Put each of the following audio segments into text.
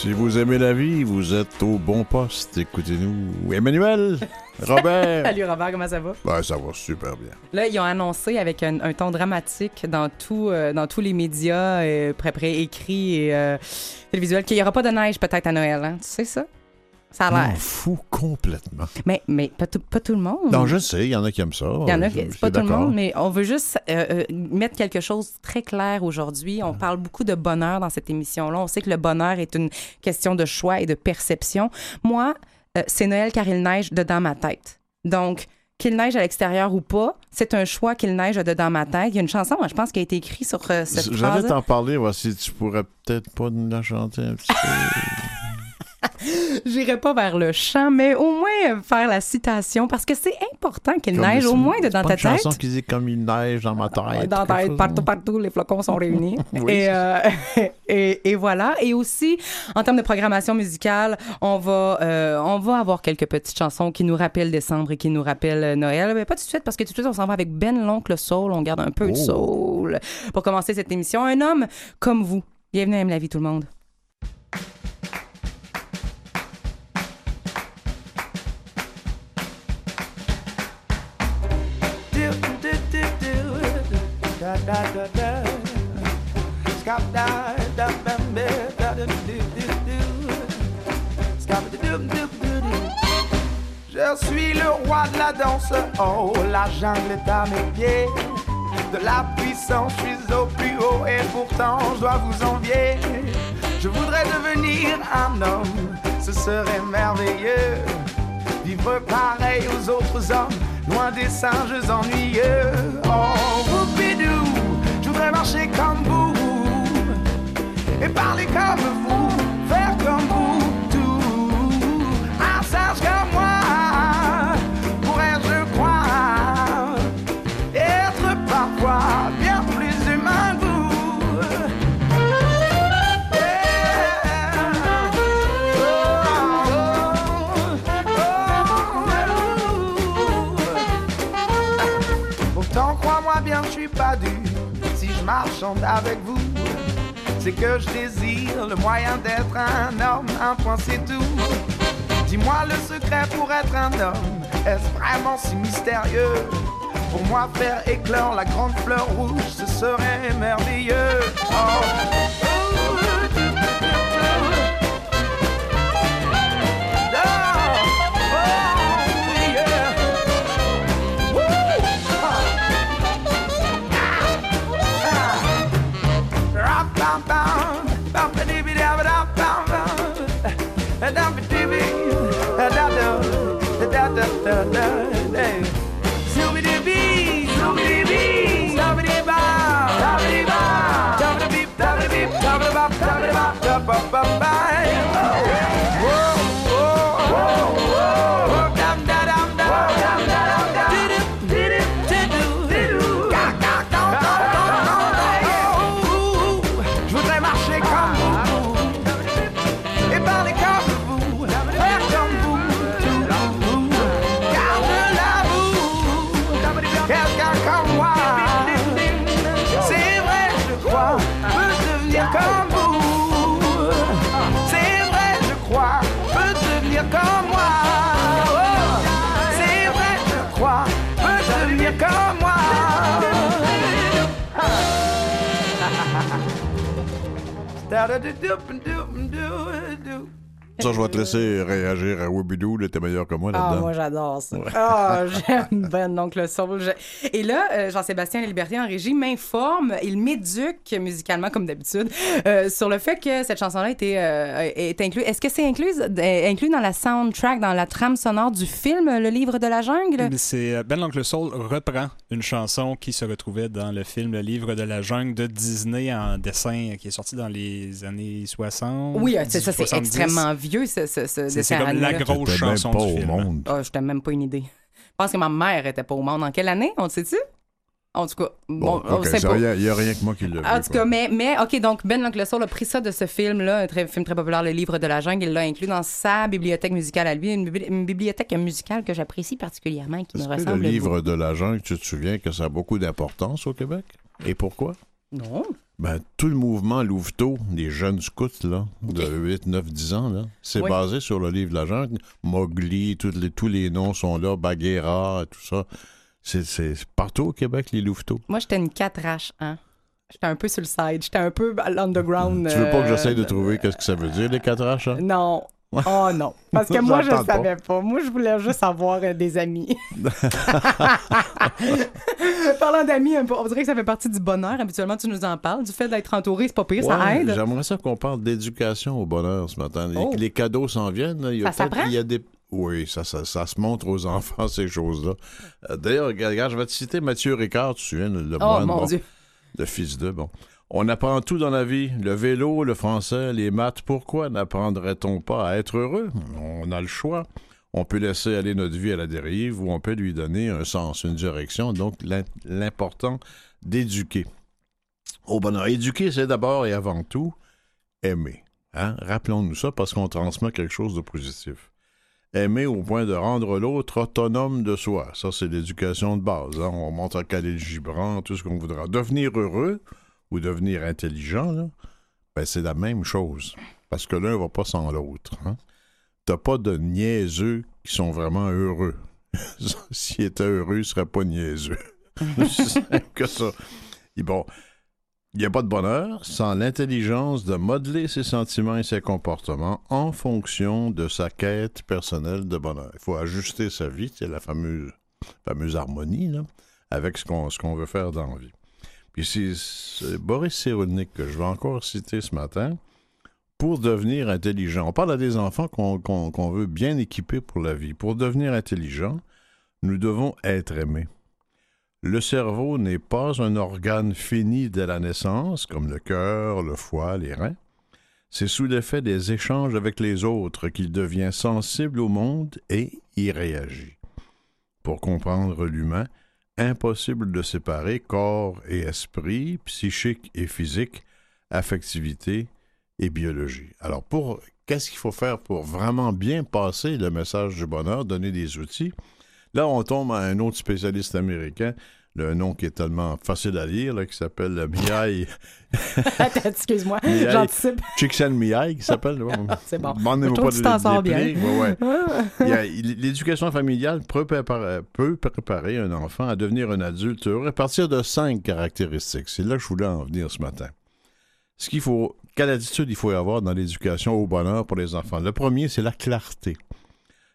Si vous aimez la vie, vous êtes au bon poste. Écoutez-nous. Emmanuel, Robert? Salut Robert, comment ça va? Ben, ça va super bien. Là, ils ont annoncé avec un, un ton dramatique dans, tout, euh, dans tous les médias, euh, près, près écrits et euh, télévisuels, qu'il n'y aura pas de neige peut-être à Noël. Hein? Tu sais ça? Ça a l'air. fous complètement. Mais, mais pas, tout, pas tout le monde. Non, je sais, il y en a qui aiment ça. Il y en a, qui- pas tout le monde, mais on veut juste euh, euh, mettre quelque chose de très clair aujourd'hui. On parle beaucoup de bonheur dans cette émission-là. On sait que le bonheur est une question de choix et de perception. Moi, euh, c'est Noël car il neige dedans ma tête. Donc, qu'il neige à l'extérieur ou pas, c'est un choix qu'il neige dedans ma tête. Il y a une chanson, moi, je pense, qui a été écrite sur euh, cette J'allais t'en parler, voir si tu pourrais peut-être pas nous la chanter un petit peu. J'irai pas vers le chant, mais au moins euh, faire la citation parce que c'est important qu'il Comme neige au moins pas ta une chanson tête. qui dit comme il neige dans ma tête. Dans ta tête, partout, partout, les flocons sont réunis. Oui, et, euh, et, et voilà. Et aussi, en termes de programmation musicale, on va, euh, on va avoir quelques petites chansons qui nous rappellent décembre et qui nous rappellent euh, Noël. Mais pas tout de suite, parce que tout de suite, on s'en va avec Ben l'oncle Soul. On garde un peu de Oh. soul pour commencer cette émission. Un homme comme vous. Bienvenue à Aime la vie, tout le monde. Je suis le roi de la danse, oh la jungle est à mes pieds. De la puissance, je suis au plus haut et pourtant je dois vous envier. Je voudrais devenir un homme, ce serait merveilleux. Vivre pareil aux autres hommes, loin des singes ennuyeux. Oh, whoopidou, je marcher comme vous, et parler comme vous, faire comme vous, tout. Un singe comme moi, Marchande avec vous, c'est que je désire le moyen d'être un homme. Un point, c'est tout. Dis-moi le secret pour être un homme. Est-ce vraiment si mystérieux? Pour moi, faire éclore la grande fleur rouge, ce serait merveilleux. Oh. dip Ça, je vais te laisser réagir à Wibidoo, là, t'es meilleur que moi Ah, là-dedans. moi, j'adore ça. Ah, j'aime Ben, donc le soul. Je- Et là, euh, Jean-Sébastien Liberté en régie m'informe, il m'éduque musicalement, comme d'habitude, euh, sur le fait que cette chanson-là était, euh, est incluse. Est-ce que c'est inclus, euh, inclus dans la soundtrack, dans la trame sonore du film Le Livre de la Jungle? C'est Ben l'Oncle Soul reprend une chanson qui se retrouvait dans le film Le Livre de la Jungle de Disney en dessin qui est sorti dans les années 60. Oui, c'est ça, c'est 70. extrêmement vieux, ce, ce, ce C'est- comme la grosse T'étais même chanson pas du au film. monde. Ah, je n'ai même pas une idée. Je pense que ma mère était pas au monde. En quelle année? On le sait-tu? En tout cas, bon, Bon, ça. Il n'y a, rien que moi qui l'a vu. En tout cas, mais, mais OK, donc Ben l'Oncle Soul a pris ça de ce film-là, un très- film très populaire, Le Livre de la Jungle. Il l'a inclus dans sa bibliothèque musicale à lui, une, bibli- une bibliothèque musicale que j'apprécie particulièrement et qui me que le ressemble livre de la jungle, tu te souviens que ça a beaucoup d'importance au Québec? Et pourquoi? Non. Ben, tout le mouvement Louveteau, des jeunes scouts, là, de 8, 9, 10 ans, là, c'est Oui. basé sur le livre de la jungle. Mowgli, tous les, tous les noms sont là, Bagheera, tout ça. C'est, c'est partout au Québec, les Louveteaux. Moi, j'étais une 4H, hein. J'étais un peu sur le side. J'étais un peu à l'underground. Tu veux pas que euh, j'essaye de trouver qu'est-ce que ça veut dire, les 4 H? hein? Non. Oh non. Parce que moi, je ne savais pas. Moi, je voulais juste avoir euh, des amis. Parlant d'amis, on dirait que ça fait partie du bonheur. Habituellement, tu nous en parles. Du fait d'être entouré, c'est pas pire, ça aide. J'aimerais ça qu'on parle d'éducation au bonheur ce matin. Les, Oh. les cadeaux s'en viennent. là. Il y a Ça peut-être- s'apprend? Il y a des... Oui, ça, ça, ça se montre aux enfants, ces choses-là. Euh, D'ailleurs, regarde, regarde, je vais te citer Mathieu Ricard, tu te souviens, le, le Oh moine, mon bon, Dieu. le fils de, bon. On apprend tout dans la vie, le vélo, le français, les maths. Pourquoi n'apprendrait-on pas à être heureux? On a le choix. On peut laisser aller notre vie à la dérive ou on peut lui donner un sens, une direction. Donc, l'im- l'important d'éduquer. Au bonheur. Éduquer, c'est d'abord et avant tout aimer. Hein? Rappelons-nous ça parce qu'on transmet quelque chose de positif. Aimer au point de rendre l'autre autonome de soi. Ça, c'est l'éducation de base. hein? On monte à Khalil Gibran, tout ce qu'on voudra. Devenir heureux ou devenir intelligent, ben, c'est la même chose. Parce que l'un va pas sans l'autre. Hein? T'as pas de niaiseux qui sont vraiment heureux. S'ils étaient heureux, ils seraient pas niaiseux. Que ça. Et bon, il n'y a pas de bonheur sans l'intelligence de modeler ses sentiments et ses comportements en fonction de sa quête personnelle de bonheur. Il faut ajuster sa vie, c'est la fameuse, harmonie, avec ce qu'on ce qu'on veut faire dans la vie. Puis c'est Boris Cyrulnik que je vais encore citer ce matin pour devenir intelligent. On parle à des enfants qu'on veut bien équiper pour la vie. Pour devenir intelligent, nous devons être aimés. Le cerveau n'est pas un organe fini dès la naissance, comme le cœur, le foie, les reins. C'est sous l'effet des échanges avec les autres qu'il devient sensible au monde et y réagit. Pour comprendre l'humain, impossible de séparer corps et esprit, psychique et physique, affectivité et biologie. Alors, pour qu'est-ce qu'il faut faire pour vraiment bien passer le message du bonheur, donner des outils? Là, on tombe à un autre spécialiste américain, le nom qui est tellement facile à lire, là, qui s'appelle Attends, excuse-moi, j'anticipe. Csikszentmihalyi, qui s'appelle. C'est bon. Je trouve pas que t'en sors bien. Ouais, ouais. L'éducation familiale peut préparer, peut préparer un enfant à devenir un adulte heureux à partir de cinq caractéristiques. C'est là que je voulais en venir ce matin. Ce qu'il faut, quelle attitude il faut avoir dans l'éducation au bonheur pour les enfants? Le premier, c'est la clarté.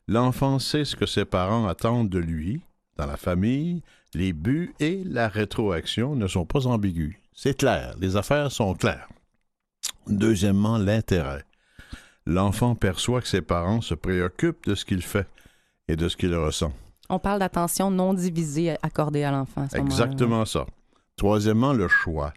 L'enfant sait ce que ses parents attendent de lui, dans la famille, les buts et la rétroaction ne sont pas ambigus. C'est clair, les affaires sont claires. Deuxièmement, l'intérêt. L'enfant perçoit que ses parents se préoccupent de ce qu'il fait et de ce qu'il ressent. On parle d'attention non divisée accordée à l'enfant. Exactement ça. Troisièmement, le choix.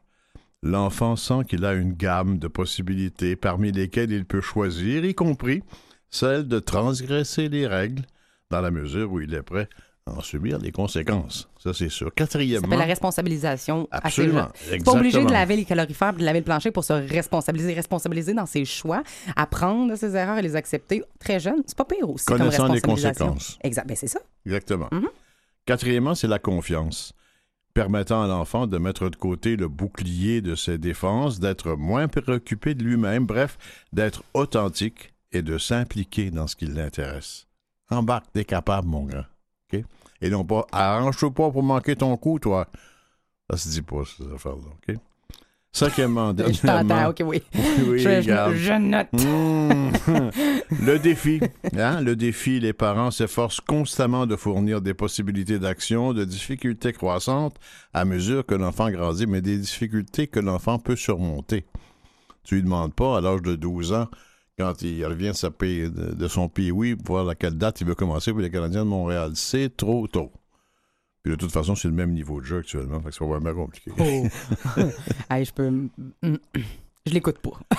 L'enfant sent qu'il a une gamme de possibilités parmi lesquelles il peut choisir, y compris celle de transgresser les règles dans la mesure où il est prêt à en subir les conséquences. Ça, c'est sûr. Ça Quatrièmement, s'appelle la responsabilisation. absolument. C'est pas obligé de laver les calorifères et de laver le plancher pour se responsabiliser. Responsabiliser dans ses choix, apprendre de ses erreurs et les accepter très jeune, c'est pas pire aussi comme Connaissant les conséquences. Exact, ben c'est ça. Exactement. Mhm. Quatrièmement, c'est la confiance, permettant à l'enfant de mettre de côté le bouclier de ses défenses, d'être moins préoccupé de lui-même, bref, d'être authentique et de s'impliquer dans ce qui l'intéresse. Embarque, t'es capable, mon grand. OK? Et non pas, arrange-toi pas pour manquer ton coup, toi. Ça se dit pas, ces affaires-là. OK? Cinquièmement, Je t'entends, dernièrement. ok, oui. Oui, je, je- je note. Mmh. le défi. Hein? Le défi, les parents s'efforcent constamment de fournir des possibilités d'action, de difficultés croissantes à mesure que l'enfant grandit, mais des difficultés que l'enfant peut surmonter. Tu lui demandes pas, à l'âge de 12 ans, quand il revient de, sa pays- de, de son pays, oui, pour voir à quelle date il veut commencer pour les Canadiens de Montréal. C'est trop tôt. Puis de toute façon, c'est le même niveau de jeu actuellement, fait que c'est pas vraiment compliqué. Oh. Hey, je peux. Je l'écoute pas.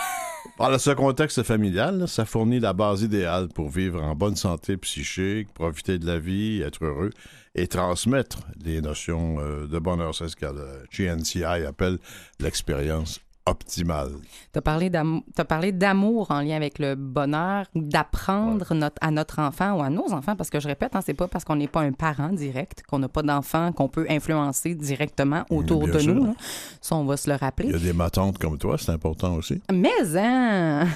Dans ce contexte familial, là, ça fournit la base idéale pour vivre en bonne santé psychique, profiter de la vie, être heureux et transmettre les notions euh, de bonheur. C'est ce que le GNCI appelle l'expérience optimale. Tu as parlé d'amour en lien avec le bonheur, d'apprendre notre, à notre enfant ou à nos enfants, parce que je répète, hein, c'est pas parce qu'on n'est pas un parent direct, qu'on n'a pas d'enfant, qu'on peut influencer directement autour de sûr. nous. hein. Ça, on va se le Il rappeler. y a des matantes comme toi, c'est important aussi. Mais, hein!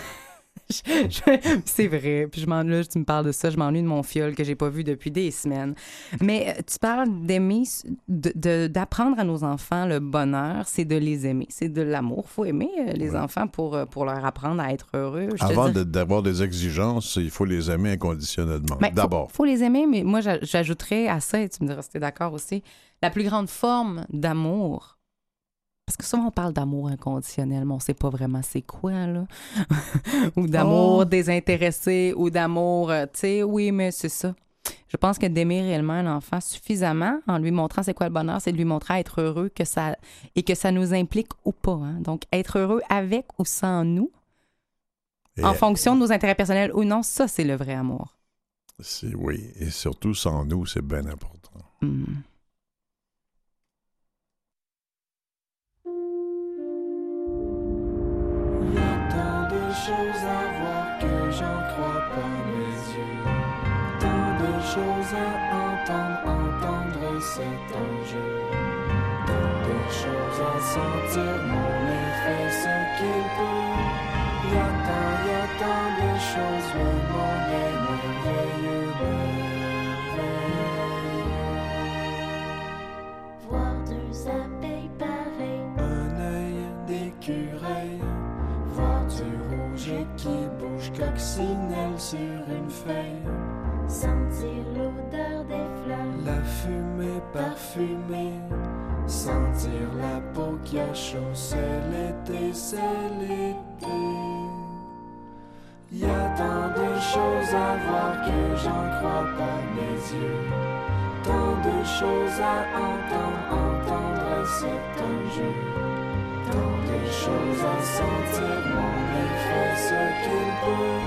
C'est vrai. Puis je m'en là, tu me parles de ça, je m'ennuie de mon fiole que j'ai pas vu depuis des semaines. Mais euh, tu parles d'aimer, d'apprendre à nos enfants le bonheur, c'est de les aimer, c'est de l'amour. Faut aimer euh, les Ouais. enfants pour, euh, pour leur apprendre à être heureux. Je Avant de- d'avoir des exigences, il faut les aimer inconditionnellement. Ben, D'abord. Faut, les aimer, mais moi, j'a- j'ajouterais à ça, et tu me diras si d'accord aussi, la plus grande forme d'amour. Parce que souvent, on parle d'amour inconditionnel, mais on sait pas vraiment c'est quoi, là. ou d'amour Oh. désintéressé, ou d'amour, euh, tu sais, oui, mais c'est ça. Je pense que d'aimer réellement un enfant suffisamment, en lui montrant c'est quoi le bonheur, c'est de lui montrer à être heureux que ça, et que ça nous implique ou pas. hein. Donc, être heureux avec ou sans nous, Et- en fonction de nos intérêts personnels ou non, ça, c'est le vrai amour. Oui, et surtout sans nous, c'est bien important. Hmm. Choses à voir que j'en crois pas mes yeux. Tant de choses à entendre, entendre c'est un jeu. Tant de choses à sentir, mon fait ce qu'il peut. Il y a tant, il y a tant de choses, le monde merveilleux. Coccinelle sur une feuille. sentir l'odeur des fleurs, La fumée parfumée, sentir la peau qui a chaud, c'est l'été, c'est l'été. Y a tant de choses à voir que j'en crois pas mes yeux. Tant de choses à entendre, entendre c'est un jeu. Tant de choses à sentir, mon fait ce qu'il peut.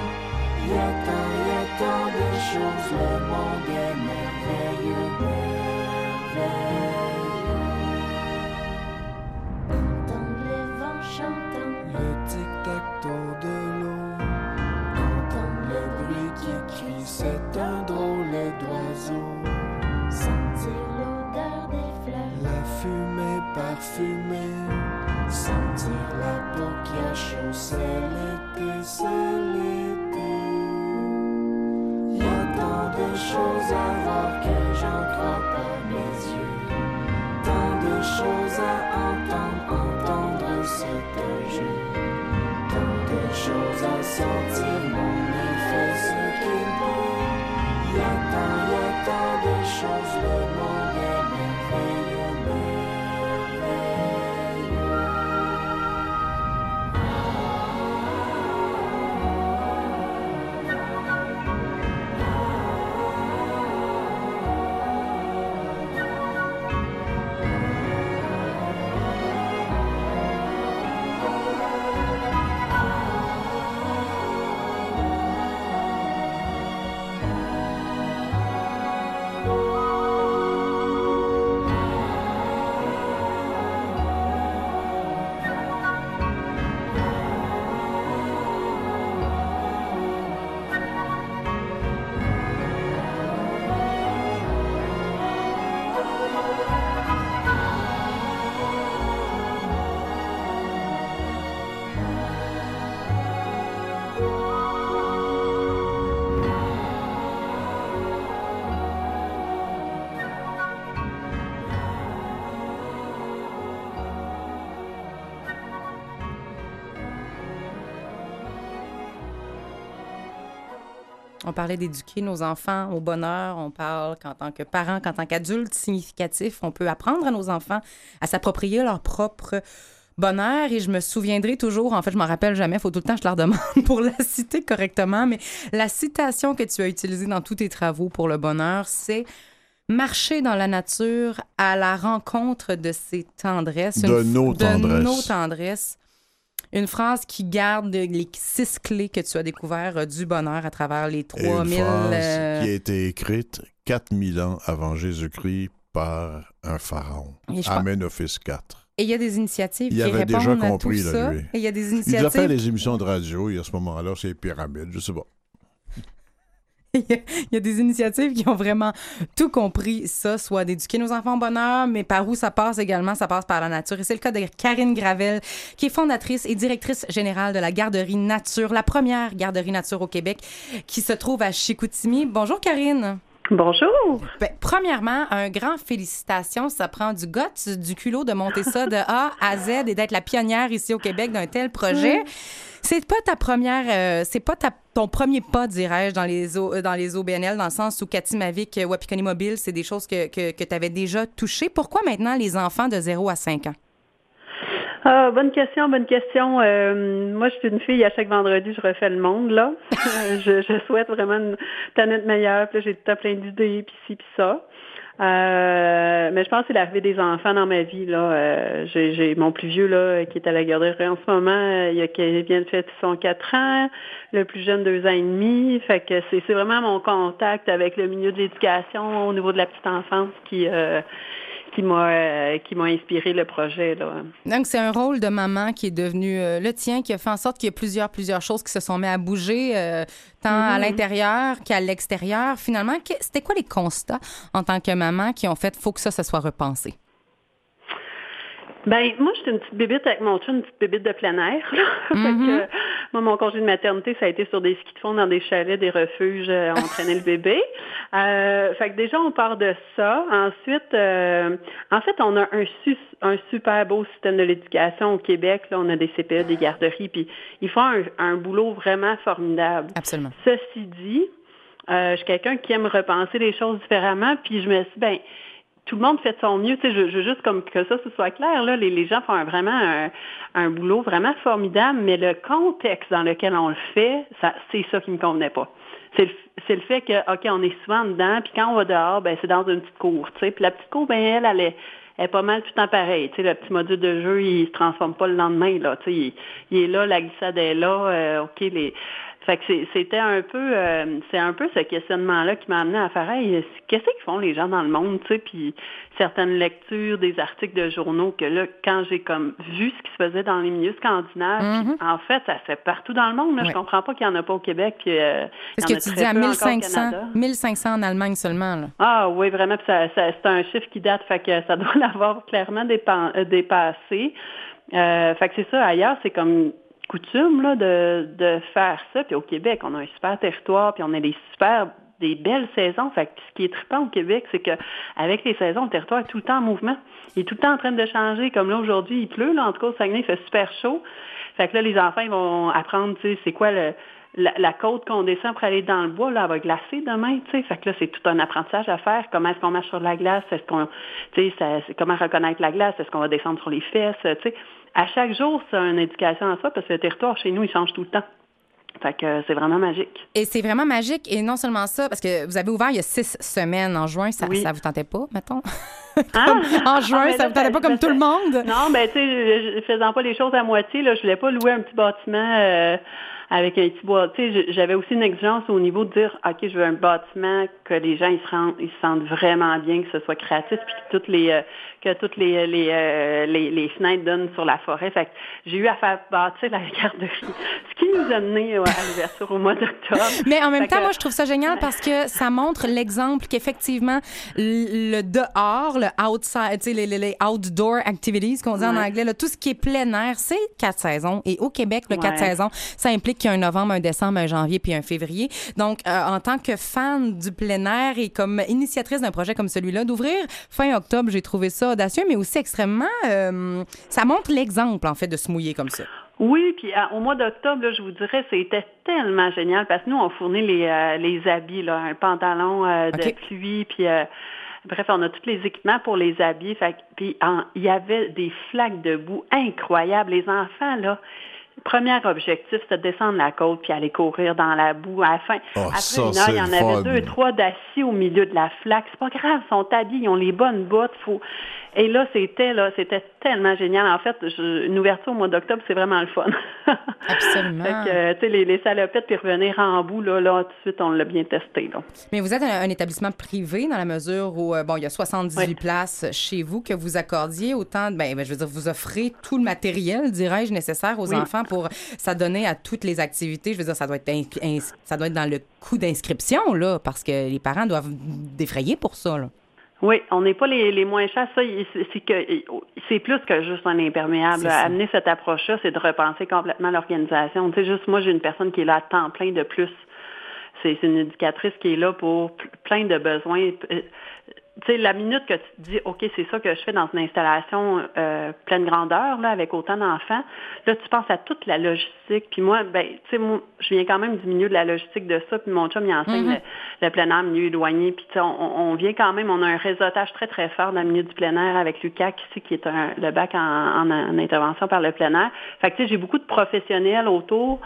Y a tant, y a tant de choses, le monde est merveilleux, merveilleux. entendre les vents chantant, Le tic-tac-toe de l'eau, entendre le bruit qui crie, c'est un drôle d'oiseau. sentir l'odeur des fleurs, La fumée parfumée, sentir la peau qui a chaud, l'été, c'est l'été. Y a tant de choses à voir que j'en crois pas mes yeux. Tant de choses à entendre, entendre un jeu. Tant de choses à sentir, mon fait ce qu'il peut. Y a tant, y a tant de choses, le monde parlait d'éduquer nos enfants au bonheur. On parle qu'en tant que parent, qu'en tant qu'adulte significatif, on peut apprendre à nos enfants à s'approprier leur propre bonheur. Et je me souviendrai toujours, en fait, je m'en rappelle jamais, il faut tout le temps que je leur demande pour la citer correctement, mais la citation que tu as utilisée dans tous tes travaux pour le bonheur, c'est marcher dans la nature à la rencontre de ses tendresses. De nos De tendresses. nos tendresses. Une phrase qui garde les six clés que tu as découvert euh, du bonheur à travers les Et 3000... une phrase euh, qui a été écrite 4000 ans avant Jésus-Christ par un pharaon, Amenophis IV. Et il y a des initiatives Il qui avait déjà répondent à compris, tout là, ça. lui. Et il y a des Il a fait initiatives les émissions de radio, et à ce moment-là, c'est pyramide, je sais pas. Il y a- des initiatives qui ont vraiment tout compris ça, soit d'éduquer nos enfants au bonheur, mais par où ça passe également, ça passe par la nature. Et c'est le cas de Karine Gravel, qui est fondatrice et directrice générale de la garderie Nature, la première garderie Nature au Québec, qui se trouve à Chicoutimi. Bonjour Karine. Bonjour. Ben, premièrement, un grand félicitations. Ça prend du guts, du culot de monter ça de A à Z et d'être la pionnière ici au Québec d'un tel projet. C'est pas ta première, euh, c'est pas ton premier pas, dirais-je, dans les eaux, euh, dans les OBNL, dans le sens où Katimavik, euh, Wapikoni Mobile, c'est des choses que, que, que tu avais déjà touchées. Pourquoi maintenant les enfants de 0 à 5 ans? Ah, bonne question, bonne question. Euh, moi, je suis une fille, à chaque vendredi, je refais le monde, là. je, je souhaite vraiment une planète meilleure. Puis j'ai tout plein d'idées, puis ci, puis ça. Euh, mais je pense que c'est l'arrivée des enfants dans ma vie. Là, Euh, j'ai, j'ai mon plus vieux là qui est à la garderie en ce moment. euh, Il, a, vient de fêter son 4 ans. Le plus jeune deux ans et demi. Fait que c'est, c'est vraiment mon contact avec le milieu de l'éducation au niveau de la petite enfance qui euh, qui m'a euh, qui m'a inspiré le projet là. Donc, c'est un rôle de maman qui est devenu euh, le tien, qui a fait en sorte qu'il y a plusieurs, plusieurs choses qui se sont mis à bouger, euh, tant à l'intérieur qu'à l'extérieur. Finalement, c'était quoi les constats en tant que maman qui ont fait faut que ça, ça soit repensé? Ben, moi, j'étais une petite bébite avec mon chum, une petite bébite de plein air. là. Fait que, euh, moi, mon congé de maternité, ça a été sur des skis de fond, dans des chalets, des refuges, euh, on traînait le bébé. Euh, fait que déjà, on part de ça. Ensuite, euh, en fait, on a un, su- un super beau système de l'éducation au Québec. Là, on a des CPE, des garderies, puis ils font un, un boulot vraiment formidable. Absolument. Ceci dit, euh, je suis quelqu'un qui aime repenser les choses différemment, puis je me suis dit, ben, tout le monde fait son mieux. Tu sais, je, je juste comme que ça, ce soit clair. Là, les, les gens font un- vraiment un, un boulot vraiment formidable, mais le contexte dans lequel on le fait, ça, c'est ça qui me convenait pas. C'est le, c'est le fait que, OK, on est souvent dedans, puis quand on va dehors, ben c'est dans une petite cour. Tu sais, puis la petite cour, ben elle, elle est, est pas mal tout le temps pareil. Tu sais, le petit module de jeu, il se transforme pas le lendemain. Là, tu sais, il, il est là, la glissade est là. euh, OK, les fait que c'est- c'était un peu, euh, c'est un peu ce questionnement-là qui m'a amené à faire, hey, qu'est-ce qu'ils font les gens dans le monde, tu sais, puis certaines lectures, des articles de journaux que là, quand j'ai comme vu ce qui se faisait dans les milieux scandinaves, puis en fait, ça se fait partout dans le monde. Là. Je comprends pas qu'il y en a pas au Québec, puis euh, C'est ce il y en que tu dis à peu encore au 1500, Canada. 1500 en Allemagne seulement. Là. Ah oui, vraiment, ça, ça- c'est un chiffre qui date, fait que ça doit l'avoir clairement euh, dépassé. Euh, fait que c'est ça, ailleurs, c'est comme coutume là, de, de faire ça. Puis au Québec, on a un super territoire, puis on a des super des belles saisons. Fait que ce qui est trippant au Québec, c'est que avec les saisons, le territoire est tout le temps en mouvement. Il est tout le temps en train de changer. Comme là, aujourd'hui, il pleut, là, en tout cas, au Saguenay, il fait super chaud. Fait que là, les enfants, ils vont apprendre, tu sais, c'est quoi le, la, la côte qu'on descend pour aller dans le bois, là, elle va glacer demain, tu sais. Fait que là, c'est tout un apprentissage à faire. Comment est-ce qu'on marche sur la glace? Est-ce qu'on, tu sais, comment reconnaître la glace? Est-ce qu'on va descendre sur les fesses? Tu sais, à chaque jour, c'est une éducation à ça parce que le territoire chez nous, il change tout le temps. Fait que euh, c'est vraiment magique. Et c'est vraiment magique. Et non seulement ça, parce que vous avez ouvert il y a six semaines en juin. Ça, Oui. ça vous tentait pas, mettons? Ah! en juin, Ah, mais ça là, vous tentait pas comme tout le monde? Non, ben tu sais, faisant pas les choses à moitié, là, je voulais pas louer un petit bâtiment euh, avec un petit bois. Tu sais, j'avais aussi une exigence au niveau de dire, ok, je veux un bâtiment que les gens ils se rendent, ils se sentent vraiment bien, que ce soit créatif, puis que toutes les euh, que toutes les les, euh, les les fenêtres donnent sur la forêt. Fait que j'ai eu à faire bâtir la garderie, ce qui nous a mené euh, à l'ouverture au mois d'octobre. Mais en même Fait temps, que- moi, je trouve ça génial parce que ça montre l'exemple qu'effectivement, le dehors, le outside, tu sais, les, les, les outdoor activities qu'on dit en anglais, là, tout ce qui est plein air, c'est quatre saisons. Et au Québec, le quatre saisons, ça implique qu'il y a un novembre, un décembre, un janvier puis un février. Donc, euh, en tant que fan du plein air et comme initiatrice d'un projet comme celui-là, d'ouvrir fin octobre, j'ai trouvé ça audacieux, mais aussi extrêmement... euh, ça montre l'exemple, en fait, de se mouiller comme ça. Oui, puis à- au mois d'octobre, je vous dirais, c'était tellement génial parce que nous, on fournit les, euh, les habits, là, un pantalon euh, de OK. pluie, puis euh, bref, on a tous les équipements pour les habits. Fait, puis il y avait des flaques de boue incroyables. Les enfants, là, premier objectif, c'était de descendre la côte puis aller courir dans la boue. À la fin, Oh, après ça, une heure, il y en avait deux, trois d'assis au milieu de la flaque. C'est pas grave, ils sont habillés, ils ont les bonnes bottes. Faut... Et là, c'était là, c'était tellement génial. En fait, je- une ouverture au mois d'octobre, c'est vraiment le fun. Absolument. fait que, tu sais, les, les salopettes puis revenir en bout, là, là, tout de suite, on l'a bien testé, là. Mais vous êtes un, un établissement privé dans la mesure où, euh, bon, il y a 78 Oui. places chez vous que vous accordiez autant, ben, ben, je veux dire, vous offrez tout le matériel, dirais-je, nécessaire aux Oui. enfants pour s'adonner à toutes les activités. Je veux dire, ça doit être, ça doit être dans le coût d'inscription, là, parce que les parents doivent défrayer pour ça, là. Oui, on n'est pas les, les moins chers. Ça, c'est que c'est plus que juste un imperméable. Amener cette approche-là, c'est de repenser complètement l'organisation. Tu sais, juste moi, j'ai une personne qui est là à temps plein de plus. C'est une éducatrice qui est là pour plein de besoins. Tu sais, la minute que tu te dis, OK, c'est ça que je fais dans une installation euh, pleine grandeur, là, avec autant d'enfants, là, tu penses à toute la logistique. Puis moi, ben, tu sais, moi, je viens quand même du milieu de la logistique de ça, puis mon chum, il enseigne Mhm. le, le plein air, milieu éloigné. Puis, tu sais, on, on vient quand même, on a un réseautage très, très fort dans le milieu du plein air avec Lucac, ici, qui est un, le bac en, en- en intervention par le plein air. Fait que, tu sais, j'ai beaucoup de professionnels autour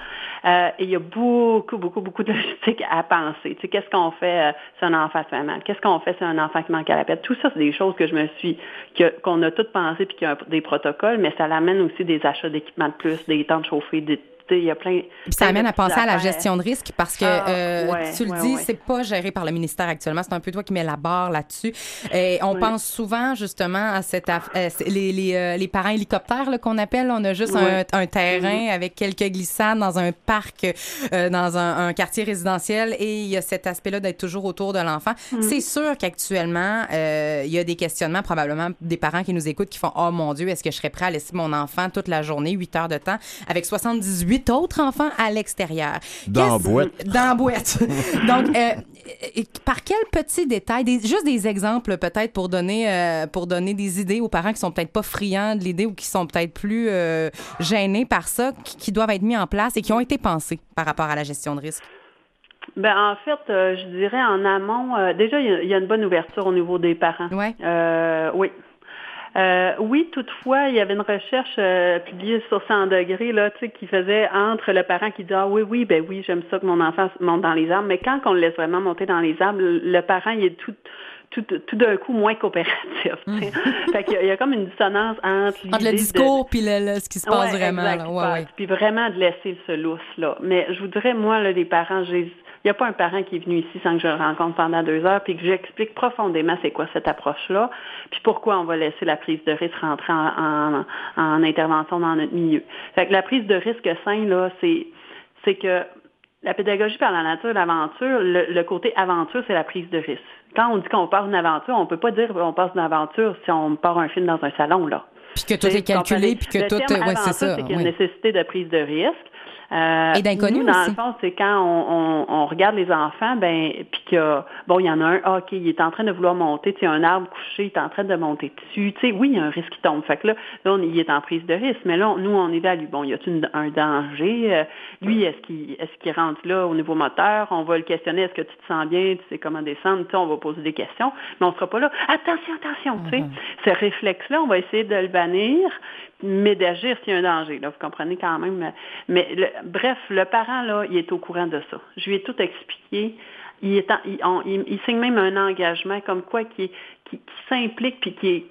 euh, et il y a beaucoup, beaucoup, beaucoup de logistique à penser. Tu sais, qu'est-ce qu'on fait euh, si un enfant se fait mal? Qu'est-ce qu'on fait si un enfant qui Tout ça, c'est des choses que je me suis, qu'on a toutes pensées puis qu'il y a des protocoles, mais ça l'amène aussi des achats d'équipements de plus, des temps de chauffer, des, sais, il y a plein. Puis ça plein amène à penser à la gestion de risque parce que Ah, euh, ouais, tu le ouais, dis, ouais. c'est pas géré par le ministère actuellement. C'est un peu toi qui mets la barre là-dessus. Et on pense souvent justement à cette aff- euh, les, les, euh, les parents hélicoptères qu'on appelle. On a juste un, un terrain Mhm. avec quelques glissades dans un parc, euh, dans un, un quartier résidentiel et il y a cet aspect-là d'être toujours autour de l'enfant. Mhm. C'est sûr qu'actuellement, euh, il y a des questionnements, probablement des parents qui nous écoutent qui font Oh mon Dieu, est-ce que je serais prêt à laisser mon enfant toute la journée, 8 heures de temps, avec 78 autres enfants à l'extérieur? Dans boîte. Dans la boîte. Donc, euh, par quel petit détail, des, juste des exemples peut-être pour donner, euh, pour donner des idées aux parents qui sont peut-être pas friands de l'idée ou qui sont peut-être plus euh, gênés par ça, qui, qui doivent être mis en place et qui ont été pensés par rapport à la gestion de risque? Ben, en fait, euh, je dirais en amont, euh, déjà, il y, a- il y a une bonne ouverture au niveau des parents. Ouais. Euh, oui. Euh, oui, toutefois, il y avait une recherche euh, publiée sur 100 degrés là, tu sais, qui faisait entre le parent qui dit ah oui oui ben oui j'aime ça que mon enfant monte dans les arbres, mais quand on le laisse vraiment monter dans les arbres, le parent il est tout tout, tout d'un coup moins coopératif. fait qu'il y y a comme une dissonance entre, Entre le l'idée de- discours puis le, le- ce qui se passe Ouais, vraiment. exact, là. Ouais, ouais. Puis vraiment de laisser ce lousse-là. Mais je vous dirais, moi, là, les parents, j'ai. Il n'y a pas un parent qui est venu ici sans que je le rencontre pendant deux heures, puis que j'explique profondément c'est quoi cette approche-là, puis pourquoi on va laisser la prise de risque rentrer en, en- en intervention dans notre milieu. Fait que la prise de risque sain, là, c'est c'est que la pédagogie par la nature, l'aventure, le, le côté aventure, c'est la prise de risque. Quand on dit qu'on part une aventure, on peut pas dire qu'on passe une aventure si on part un film dans un salon, là. Puis que tout est calculé, puis que tout. Terme Ouais, c'est aventure, ça. c'est qu'il y a une oui. nécessité de prise de risque. Euh, Et dans aussi. le fond, c'est quand on, on- on regarde les enfants, ben, puis qu'il y a, bon, il y en a un, ah, OK, il est en train de vouloir monter, tu a un arbre couché, il est en train de monter dessus, tu sais, oui, il y a un risque qui tombe. Fait que là, là, on, il est en prise de risque, mais là, on- nous, on évalue, bon, y a-t-il une- un danger? Euh, lui, est-ce qu'il, est-ce qu'il rentre là au niveau moteur? On va le questionner, est-ce que tu te sens bien? Tu sais comment descendre? Tu sais, on va poser des questions, mais on sera pas là, attention, attention, tu sais. Ce réflexe-là, on va essayer de le bannir, mais d'agir s'il y a un danger. Là, vous comprenez quand même. Mais le- bref, le parent, là, il est au courant de ça. Je lui ai tout expliqué. Il, est en- il, on- il- il signe même un engagement comme quoi qui, qui, qui s'implique puis qui,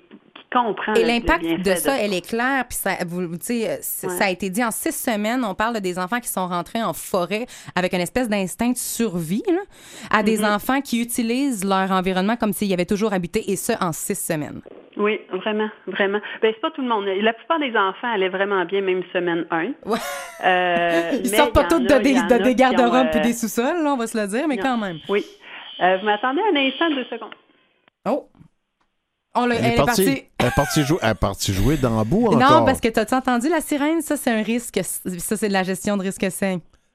comprend. Et l'impact de ça, elle est claire. Puis ça, vous, vous- Ouais. ça a été dit en six semaines. On parle de des enfants qui sont rentrés en forêt avec une espèce d'instinct de survie, là, à des Mm-hmm. enfants qui utilisent leur environnement comme s'ils y avaient toujours habité, et ce, en six semaines. Oui, vraiment, vraiment. Ben, c'est pas tout le monde. La plupart des enfants allaient vraiment bien, même semaine 1. Ouais. Euh, Ils mais sortent pas tous de des, de des garde-robes puis euh, des sous-sols, là, on va se le dire, mais non. quand même. Oui. Euh, vous m'attendez un instant, deux secondes. Oh! On l'a- Elle, elle, est partie, elle est partie jouer, elle est partie jouer dans le bout encore. Non, parce que t'as-tu entendu la sirène? Ça, c'est un risque. Ça, c'est de la gestion de risque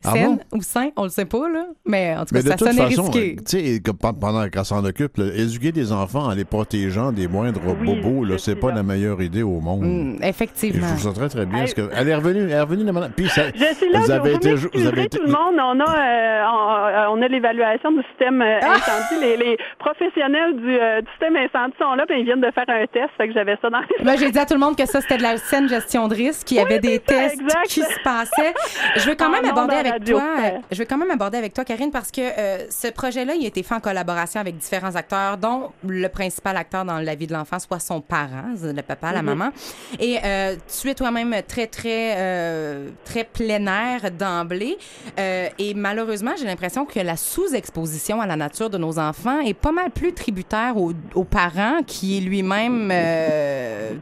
sain. Ah Saine bon? ou sain, on le sait pas, là. Mais en tout cas, Mais de ça toute sonnait façon, risqué. tu sais, pendant qu'elle s'en occupe, là, éduquer des enfants en les protégeant des moindres Oui, bobos, là, je c'est suis pas là. la meilleure idée au monde. Hmm, Et je effectivement. trouve ça très, très bien. Hey. parce que elle est revenue, elle est revenue, la madame. Puis ça, Je suis là, vous je avez vous été, vous avez été, tout le monde. On a, euh, on, on a l'évaluation du système euh, Ah! incendie. Les, les professionnels du, euh, du système incendie sont là, puis ils viennent de faire un test, fait que j'avais ça dans les Là, j'ai dit à tout le monde que ça, c'était de la saine gestion de risque, qu'il y avait des c'est ça, tests exact. qui se passaient. Je veux quand En même ondes aborder avec toi. je vais quand même aborder avec toi, Karine, parce que euh, ce projet-là, il a été fait en collaboration avec différents acteurs, dont le principal acteur dans la vie de l'enfant, soit son parent, le papa, la Mhm. maman. Et euh, tu es toi-même très, très, euh, très plein air d'emblée. Euh, et malheureusement, j'ai l'impression que la sous-exposition à la nature de nos enfants est pas mal plus tributaire aux, aux parents, qui est lui-même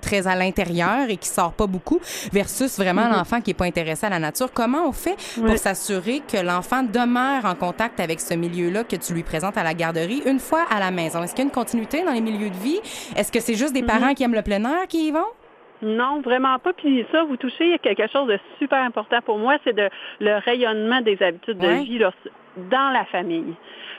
très à l'intérieur et qui sort pas beaucoup, versus vraiment l'enfant qui est pas intéressé à la nature. Comment on fait pour Oui. S'assurer que l'enfant demeure en contact avec ce milieu-là que tu lui présentes à la garderie une fois à la maison? Est-ce qu'il y a une continuité dans les milieux de vie? Est-ce que c'est juste des parents qui aiment le plein air qui y vont? Non, vraiment pas. Puis ça, vous touchez à quelque chose de super important pour moi, c'est de le rayonnement des habitudes Ouais. de vie là, dans la famille.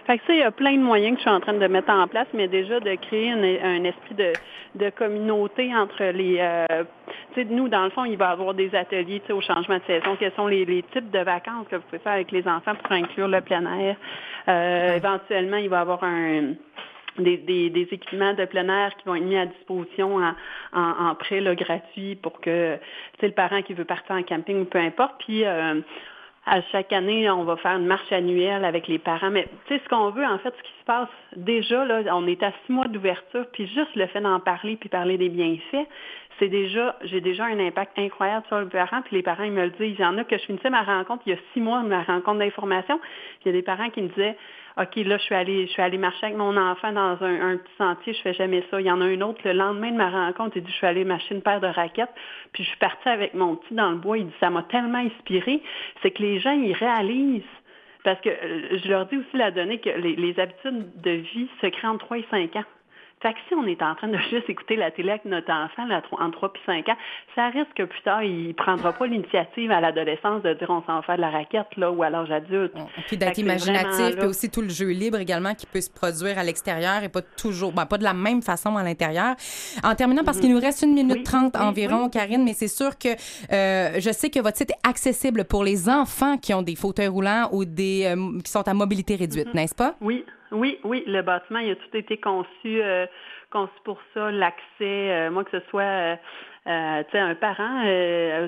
Fait que ça, il y a plein de moyens que je suis en train de mettre en place, mais déjà de créer une- un esprit de, de communauté entre les... euh, tu sais, nous, dans le fond, il va y avoir des ateliers au changement de saison. Quels sont les, les types de vacances que vous pouvez faire avec les enfants pour inclure le plein air? Euh, éventuellement, il va y avoir un des, des, des équipements de plein air qui vont être mis à disposition en, en, en prêt là, gratuit pour que c'est le parent qui veut partir en camping ou peu importe. Puis euh, à chaque année, on va faire une marche annuelle avec les parents. Mais tu sais, ce qu'on veut, en fait, ce qui se passe déjà, là, on est à six mois d'ouverture, puis juste le fait d'en parler, puis parler des bienfaits, c'est déjà, j'ai déjà un impact incroyable sur le parent, puis les parents, ils me le disent. Il y en a que je finissais ma rencontre il y a six mois, ma rencontre d'information, il y a des parents qui me disaient, OK, là, je suis allée, je suis allée marcher avec mon enfant dans un, petit sentier, je fais jamais ça. Il y en a un autre, le lendemain de ma rencontre, il dit, je suis allée m'acheter une paire de raquettes, puis je suis partie avec mon petit dans le bois. Il dit, ça m'a tellement inspiré. C'est que les gens, ils réalisent parce que euh, je leur dis aussi la donnée que les, les habitudes de vie se créent entre 3 et 5 ans. Fait que si on est en train de juste écouter la télé avec notre enfant là, entre 3 et 5 ans, ça risque que plus tard, il ne prendra pas l'initiative à l'adolescence de dire on s'en va faire de la raquette là, ou à l'âge adulte. Puis d'être Fait imaginatif, puis aussi tout le jeu libre également qui peut se produire à l'extérieur et pas toujours, ben, pas de la même façon à l'intérieur. En terminant, parce qu'il nous reste une minute trente oui, environ, oui. Karine, mais c'est sûr que euh, je sais que votre site est accessible pour les enfants qui ont des fauteuils roulants ou des euh, qui sont à mobilité réduite, n'est-ce pas? Oui, oui, oui. Le bâtiment, il a tout été conçu, euh, conçu pour ça, l'accès, euh, moi que ce soit euh, un parent,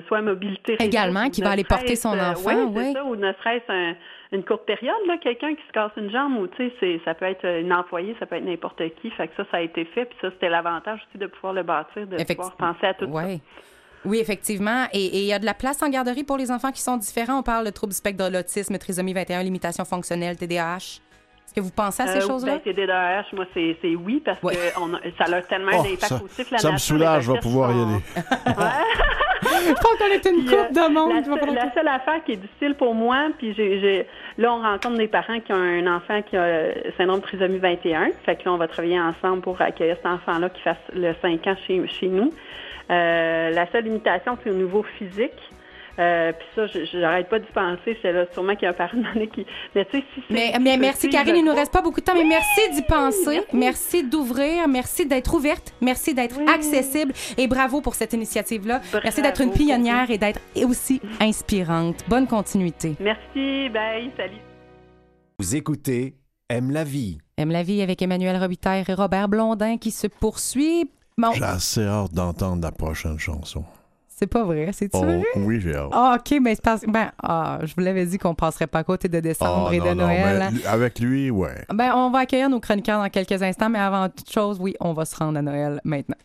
soit mobilité Également, qui va aller porter son enfant, oui, ça, ou ne serait-ce un- une courte période, là, quelqu'un qui se casse une jambe, ou tu sais, ça peut être une employée, ça peut être n'importe qui. Fait que ça, ça a été fait, puis ça, c'était l'avantage aussi de pouvoir le bâtir, de pouvoir penser à tout ça. Ouais. Oui, effectivement. Et et il y a de la place en garderie pour les enfants qui sont différents. On parle de troubles du spectre de l'autisme, trisomie 21, limitation fonctionnelle, TDAH. Est-ce que vous pensez à ces Euh, choses-là? ben, TDAH, moi, c'est c'est oui, parce Ouais. que on a- ça a tellement Oh, un impact ça, la ça me soulage, je vais pouvoir y aller. Je pense qu'on est une Puis, euh, coupe de monde. la, la seule affaire qui est difficile pour moi, puis j'ai, j'ai- là, on rencontre des parents qui ont un enfant qui a euh, syndrome de trisomie 21. Fait que là, on va travailler ensemble pour accueillir cet enfant-là qui fasse le 5 ans chez, chez nous. Euh, la seule limitation, c'est au niveau physique. Euh, puis ça, j'arrête pas d'y penser. C'est là, sûrement qu'il y a un parent donné qui... Mais tu sais, si Mais, mais merci, Karine. Il nous je- reste pas beaucoup de temps, mais merci d'y penser. merci. Merci, d'ouvrir. Merci d'être ouverte. Merci d'être Oui. accessible. Et bravo pour cette initiative-là. Merci d'être une pionnière et d'être aussi inspirante. Bonne continuité. Merci, bye, salut. Vous écoutez Aime la vie. Aime la vie avec Emmanuel Robitaille et Robert Blondin qui se poursuit. Bon, J'ai assez hâte d'entendre la prochaine chanson. C'est pas vrai. C'est-tu Oh, vrai? oui, j'ai hâte. Ah, OK, mais c'est parce que. Ben, ah, je vous l'avais dit qu'on passerait pas à côté de décembre Ah, et non, de non, Noël. mais lui- avec lui, ouais. Ben, on va accueillir nos chroniqueurs dans quelques instants, mais avant toute chose, oui, on va se rendre à Noël maintenant.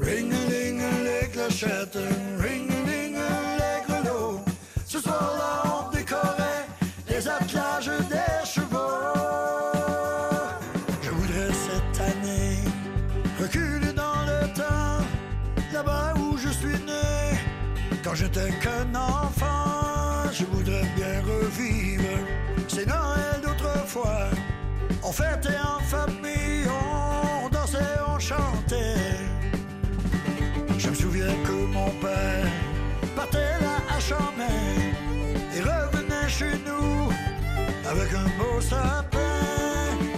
Ring-a-ling-a-les clochettes, ring-a-ling-a-les grelots. Ce soir-là, on Je me souviens que mon père partait hache en main et revenait chez nous avec un beau sapin.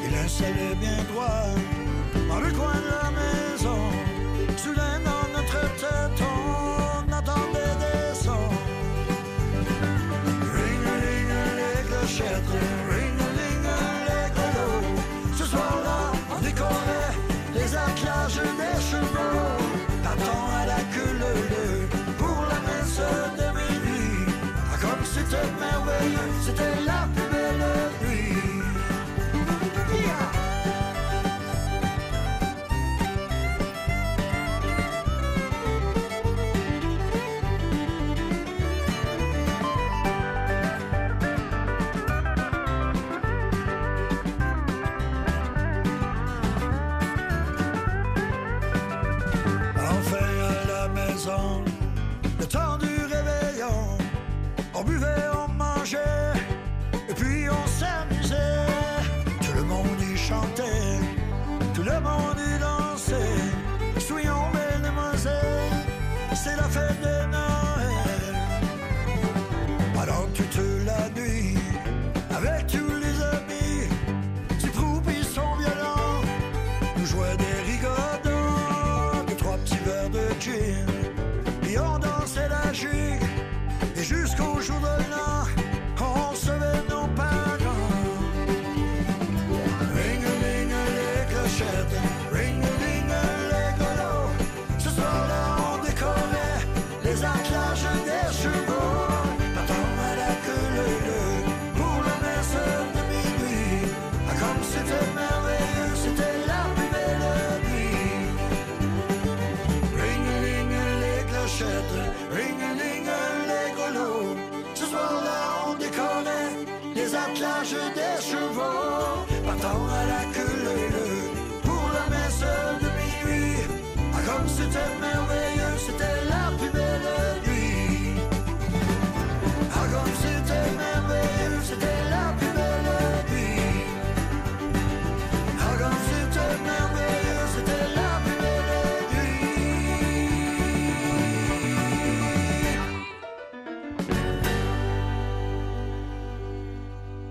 Il installait bien droit dans le coin de c'était là, c'était là.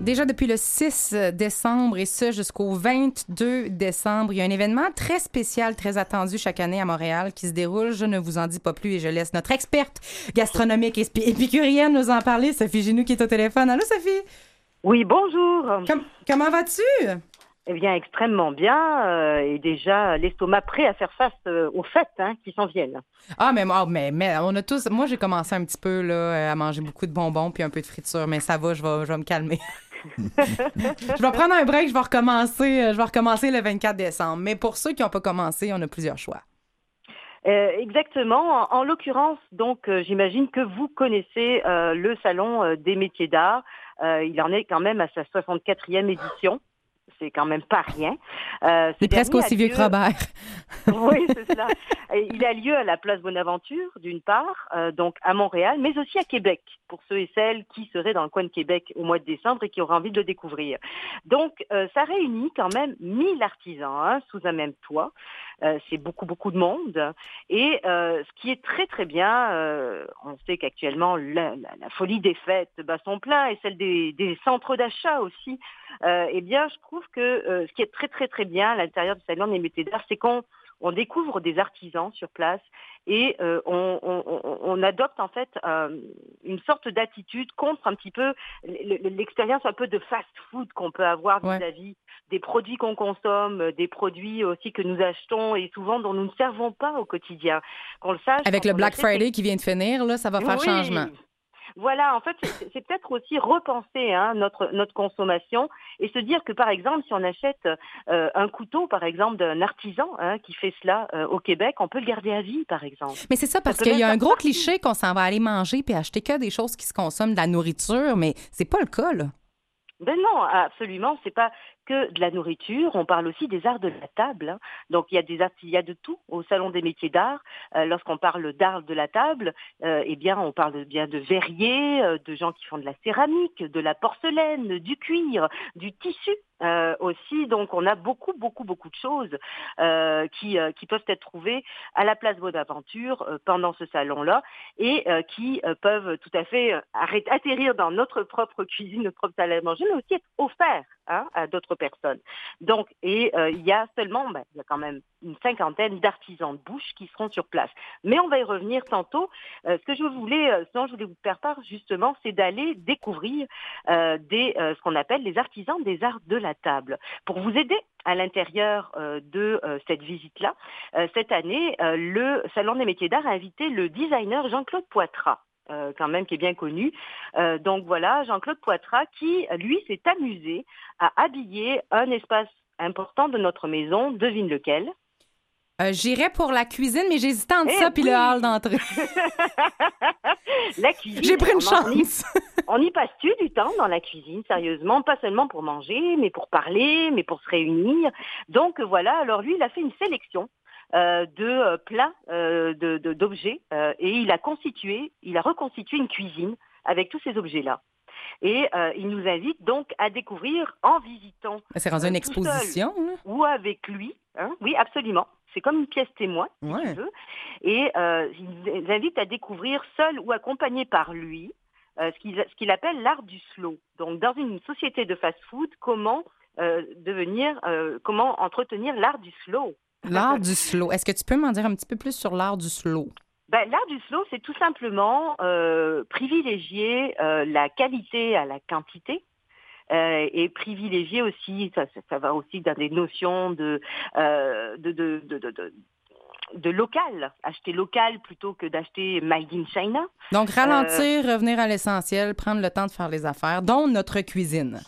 Déjà depuis le 6 décembre et ce jusqu'au 22 décembre, il y a un événement très spécial, très attendu chaque année à Montréal qui se déroule. Je ne vous en dis pas plus et je laisse notre experte gastronomique et épicurienne nous en parler, Sophie Ginou qui est au téléphone. Allô Sophie? Oui, bonjour. Com- comment vas-tu? Eh bien, extrêmement bien. euh, et déjà, l'estomac prêt à faire face euh, aux fêtes hein, qui s'en viennent. Ah, mais, moi- mais, mais on a tous. Moi, j'ai commencé un petit peu là, à manger beaucoup de bonbons puis un peu de friture, mais ça va, je vais, je vais me calmer. je vais prendre un break, je vais recommencer, euh, je vais recommencer le 24 décembre. Mais pour ceux qui n'ont pas commencé, on a plusieurs choix. Euh, exactement. En, en l'occurrence, donc, euh, j'imagine que vous connaissez euh, le Salon des métiers d'art. Il en est quand même à sa 64e édition. C'est quand même pas rien. Euh, ce C'est presque aussi vieux lieu- que Robert. oui, c'est cela. Il a lieu à la place Bonaventure, d'une part, euh, donc à Montréal, mais aussi à Québec, pour ceux et celles qui seraient dans le coin de Québec au mois de décembre et qui auraient envie de le découvrir. Donc, euh, ça réunit quand même 1000 artisans hein, sous un même toit. Euh, c'est beaucoup, beaucoup de monde. Et euh, ce qui est très, très bien, euh, on sait qu'actuellement, la, folie des fêtes bat son plein et celle des, centres d'achat aussi. Eh bien, je trouve que ce qui est très, très, très bien à l'intérieur du Salon des métiers d'art, c'est qu'on on découvre des artisans sur place et euh, on, on- on- adopte en fait euh, une sorte d'attitude contre un petit peu l'expérience un peu de fast-food qu'on peut avoir Ouais. vis-à-vis des produits qu'on consomme, euh, des produits aussi que nous achetons et souvent dont nous ne servons pas au quotidien. Qu'on le sache. Avec le Black achète Friday qui vient de finir, là, ça va faire oui. changement. Voilà, en fait, c'est peut-être aussi repenser hein, notre notre consommation et se dire que par exemple, si on achète euh, un couteau, par exemple, d'un artisan hein, qui fait cela euh, au Québec, on peut le garder à vie, par exemple. Mais c'est ça, parce qu'il y a un gros partie. cliché qu'on s'en va aller manger puis acheter que des choses qui se consomment, de la nourriture, mais c'est pas le cas, là. Ben non, absolument. C'est pas que de la nourriture. On parle aussi des arts de la table. hein. Donc il y a des arts, il y a de tout au salon des métiers d'art. Euh, Lorsqu'on parle d'art de la table, euh, eh bien on parle bien de verriers, euh, de gens qui font de la céramique, de la porcelaine, du cuir, du tissu. Euh, aussi, donc on a beaucoup, beaucoup, beaucoup de choses euh, qui, euh, qui peuvent être trouvées à la place Bonaventure euh, pendant ce salon-là et euh, qui euh, peuvent tout à fait atterrir dans notre propre cuisine, notre propre salle à manger, mais aussi être offerts hein, à d'autres personnes. Donc, et il y a seulement, ben, il y a quand même une cinquantaine d'artisans de bouche qui seront sur place. Mais on va y revenir tantôt. Ce que je voulais, ce dont je voulais vous faire part justement, c'est d'aller découvrir des, ce qu'on appelle les artisans des arts de la table. Pour vous aider à l'intérieur euh, de euh, cette visite-là, euh, cette année, le Salon des métiers d'art a invité le designer Jean-Claude Poitras. quand même qui est bien connu. Donc voilà, Jean-Claude Poitras qui, lui, s'est amusé à habiller un espace important de notre maison, devine lequel? Euh, J'irais pour la cuisine, mais j'hésitais entre Eh ça puis oui! le hall d'entrée. la cuisine. J'ai pris une chance. On y passe-tu du temps dans la cuisine, sérieusement, pas seulement pour manger, mais pour parler, mais pour se réunir. Donc voilà, alors lui, il a fait une sélection euh, de euh, plats, euh, de- de- d'objets, euh, et il a constitué, il a reconstitué une cuisine avec tous ces objets-là. Et euh, il nous invite donc à découvrir en visitant C'est rendu Euh, une seul. exposition, là. ou avec lui. hein? Oui, absolument. C'est comme une pièce témoin, si Ouais. tu veux. Et euh, il nous invite à découvrir seul ou accompagné par lui euh, ce qu'il appelle l'art du slow. Donc, dans une société de fast-food, comment euh, devenir, euh, comment entretenir l'art du slow? L'art du slow. Est-ce que tu peux m'en dire un petit peu plus sur l'art du slow? Ben, l'art du slow, c'est tout simplement privilégier la qualité à la quantité. Euh, et privilégier aussi, ça, ça, va aussi dans des notions de, euh, de, de, de, de, de- de local, acheter local plutôt que d'acheter made in China. Donc, ralentir, revenir à l'essentiel, prendre le temps de faire les affaires, dont notre cuisine.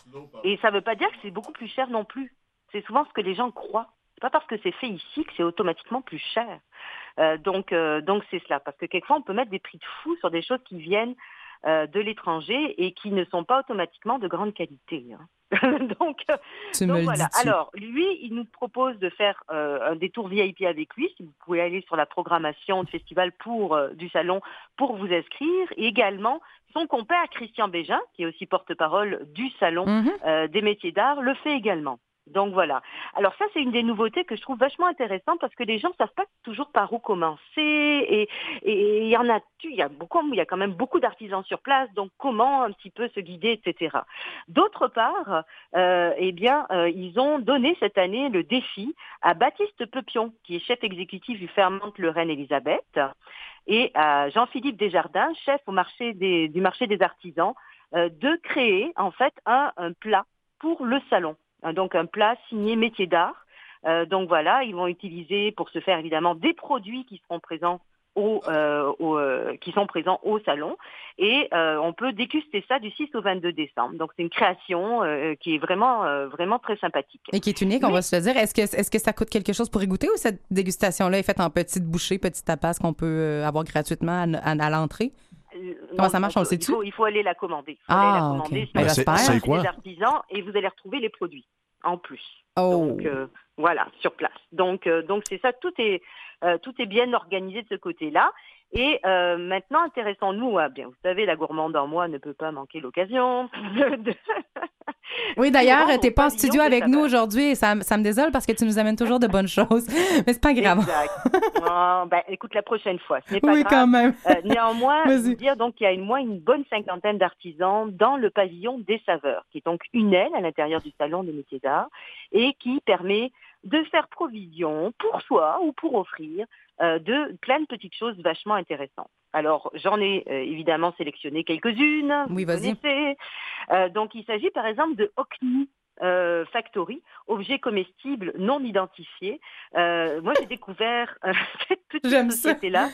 Et ça ne veut pas dire que c'est beaucoup plus cher non plus. C'est souvent ce que les gens croient. C'est pas parce que c'est fait ici que c'est automatiquement plus cher. Euh, donc, euh, donc c'est cela. Parce que quelquefois, on peut mettre des prix de fou sur des choses qui viennent euh, de l'étranger et qui ne sont pas automatiquement de grande qualité. hein. donc, euh, donc voilà. Alors, lui, il nous propose de faire euh, un détour VIP avec lui. Si vous pouvez aller sur la programmation de festival pour euh, du salon pour vous inscrire. Et également, son compère Christian Bégin, qui est aussi porte-parole du salon Mhm. euh, des métiers d'art, le fait également. Donc voilà. Alors ça, c'est une des nouveautés que je trouve vachement intéressante parce que les gens ne savent pas toujours par où commencer et il y en a, il y a beaucoup, il y a quand même beaucoup d'artisans sur place. Donc comment un petit peu se guider, etc. D'autre part, euh, eh bien, euh, ils ont donné cette année le défi à Baptiste Pepion, qui est chef exécutif du Fermente Lorraine Elisabeth, et à Jean-Philippe Desjardins, chef au marché des, du marché des artisans, euh, de créer en fait un plat pour le salon. Hein, Donc un plat signé métier d'art. Euh, donc voilà, ils vont utiliser pour ce faire évidemment des produits qui seront présents au, euh, au, euh, qui sont présents au salon et on peut déguster ça du 6 au 22 décembre. Donc c'est une création qui est vraiment vraiment très sympathique. Et qui est unique, on va se le dire. Est-ce que, est-ce que ça coûte quelque chose pour y goûter ou cette dégustation-là est faite en petites bouchées, petites tapas qu'on peut avoir gratuitement à, à- à l'entrée? Euh, Comment non, ça marche, on le il sait-tu? faut, il faut aller la commander. Il faut Ah, aller la commander Ben, sur c'est- le c'est site quoi? des artisans et vous allez retrouver les produits en plus. Oh! Donc euh, voilà, sur place. Donc euh, donc c'est ça, tout est euh, tout est bien organisé de ce côté-là. Et euh, maintenant, intéressons-nous à bien. Vous savez, la gourmande en moi ne peut pas manquer l'occasion. de- Oui, d'ailleurs, t'es pas en studio avec nous aujourd'hui et ça, ça me désole parce que tu nous amènes toujours de bonnes choses. Mais c'est pas grave. Exact. Oh, ben, écoute, la prochaine fois, ce n'est pas Oui, grave. quand même. Euh, néanmoins, dire donc qu'il y a une, moins une bonne cinquantaine d'artisans dans le pavillon des saveurs, qui est donc une aile à l'intérieur du salon des métiers d'art et qui permet de faire provision pour soi ou pour offrir de plein de petites choses vachement intéressantes. Alors, j'en ai euh, évidemment sélectionné quelques-unes. Oui, vas-y. Euh, donc, il s'agit par exemple de euh, Factory, objet comestible non identifié. Euh, moi, j'ai découvert euh, cette petite société-là.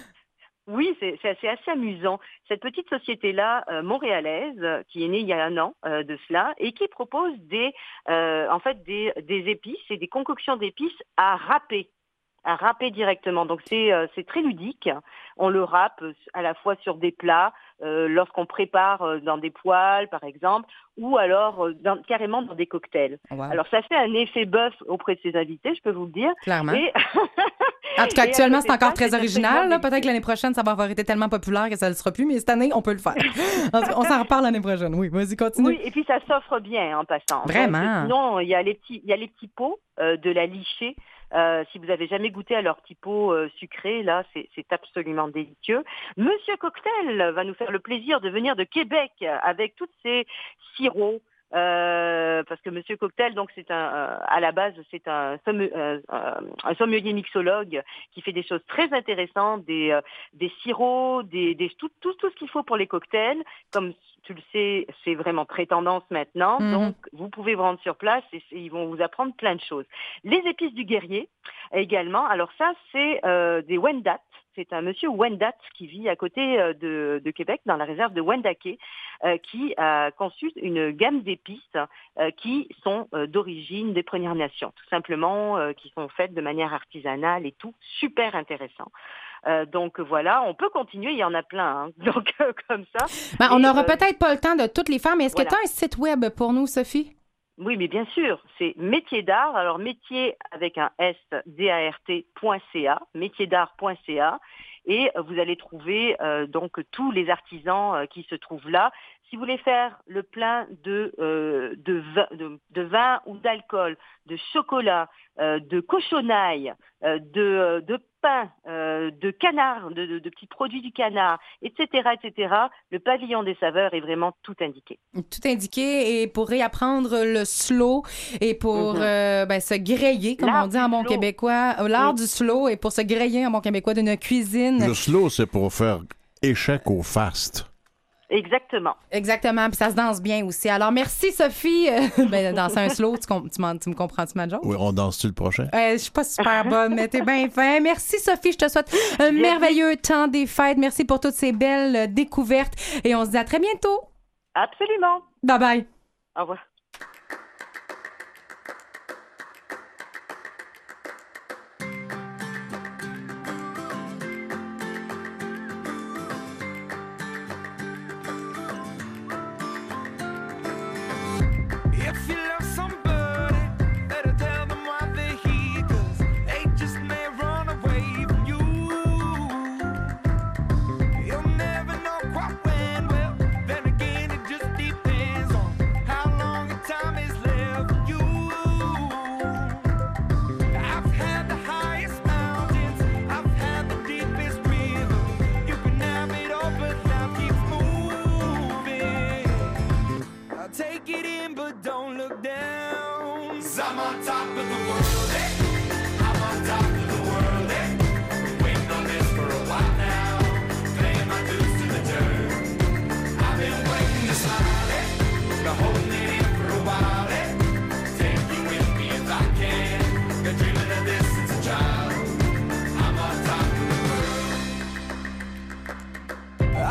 Oui, c'est assez, assez amusant. Cette petite société-là, euh, montréalaise, euh, qui est née il y a un an euh, de cela, et qui propose des, euh, en fait, des, des épices et des concoctions d'épices à râper, à râper directement. Donc c'est euh, c'est très ludique. On le râpe euh, à la fois sur des plats, euh, lorsqu'on prépare dans des poêles, par exemple, ou alors dans- carrément dans des cocktails. Wow. Alors ça fait un effet bœuf auprès de ses invités, je peux vous le dire. Clairement. Et- En tout cas, actuellement, c'est ça, encore très original. Peut-être que l'année prochaine, ça va avoir été tellement populaire que ça ne le sera plus, mais cette année, on peut le faire. On s'en reparle l'année prochaine. Oui, vas-y, continue. Oui, et puis ça s'offre bien en passant. Donc, Vraiment? sinon, il y a les petits, il y a les petits pots euh, de la lichée. Euh, si vous avez jamais goûté à leur petit pot euh, sucré, là, c'est absolument délicieux. Monsieur Cocktail va nous faire le plaisir de venir de Québec avec tous ces sirops. Euh, parce que Monsieur Cocktail, donc c'est un, euh, à la base, c'est un, somme- euh, un sommelier mixologue qui fait des choses très intéressantes, des, des sirops, des, des tout, tout, tout ce qu'il faut pour les cocktails. Comme tu le sais, c'est vraiment très tendance maintenant. Mhm. Donc, vous pouvez vous rendre sur place et ils vont vous apprendre plein de choses. Les épices du guerrier également. Alors ça, c'est euh, des Wendat. C'est un monsieur Wendat qui vit à côté euh, de, de Québec, dans la réserve de Wendake, euh, qui a conçu une gamme d'épices euh, qui sont euh, d'origine des Premières Nations, tout simplement, qui sont faites de manière artisanale et tout, super intéressant. Euh, donc voilà, on peut continuer, il y en a plein, hein. donc euh, comme ça. Ben, on n'aura euh, peut-être pas le temps de toutes les faire, mais est-ce voilà. que tu as un site web pour nous, Sophie? Oui, mais bien sûr, c'est métier d'art. Alors métier avec un S, D-A-R-T.ca, métierdart.ca. Et vous allez trouver euh, donc tous les artisans euh, qui se trouvent là. Si vous voulez faire le plein de, euh, de, vin, de, de vin ou d'alcool, de chocolat, euh, de cochonaille, euh, de, de pain, euh, de canard, de, de- de petits produits du canard, etc., etc., le pavillon des saveurs est vraiment tout indiqué. Tout indiqué et pour réapprendre le slow et pour Mhm. euh, ben, se griller, comme on dit en bon slow. québécois, l'art Oui. du slow et pour se griller en bon québécois d'une cuisine. Le slow, c'est pour faire échec au fast. Exactement. Exactement, puis ça se danse bien aussi. Alors merci Sophie, ben, danser un slow, tu, com- tu, m'en- tu me comprends-tu ma joke? Oui, on danse-tu le prochain? Euh, je suis pas super bonne, mais t'es bien fin. Merci Sophie, je te souhaite un merveilleux temps des fêtes. Merci pour toutes ces belles euh, découvertes et on se dit à très bientôt. Absolument. Bye bye. Au revoir.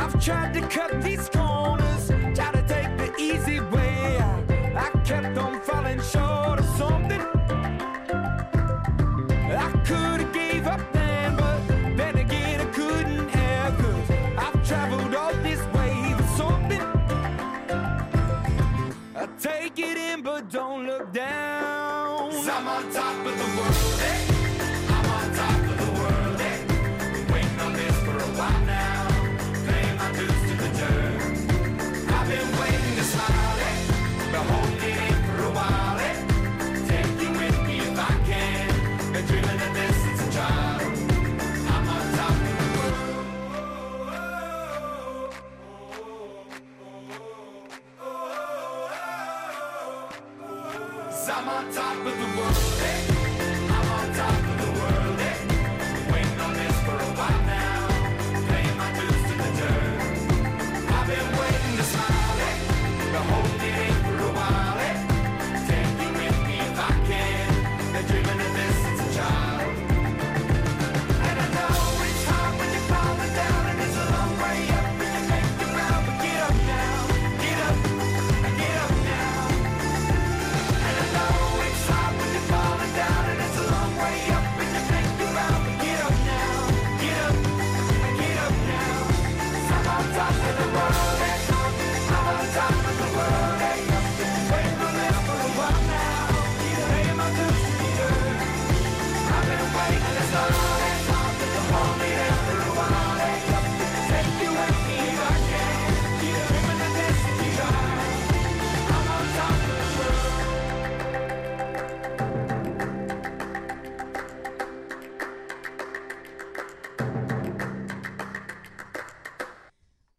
I've tried to cut these corners, try to take the easy way. I, kept on falling short of something. I could have gave up then, but then again I couldn't have. Cause I've traveled all this way for something. I take it in, but don't look down. i I'm on top of the world,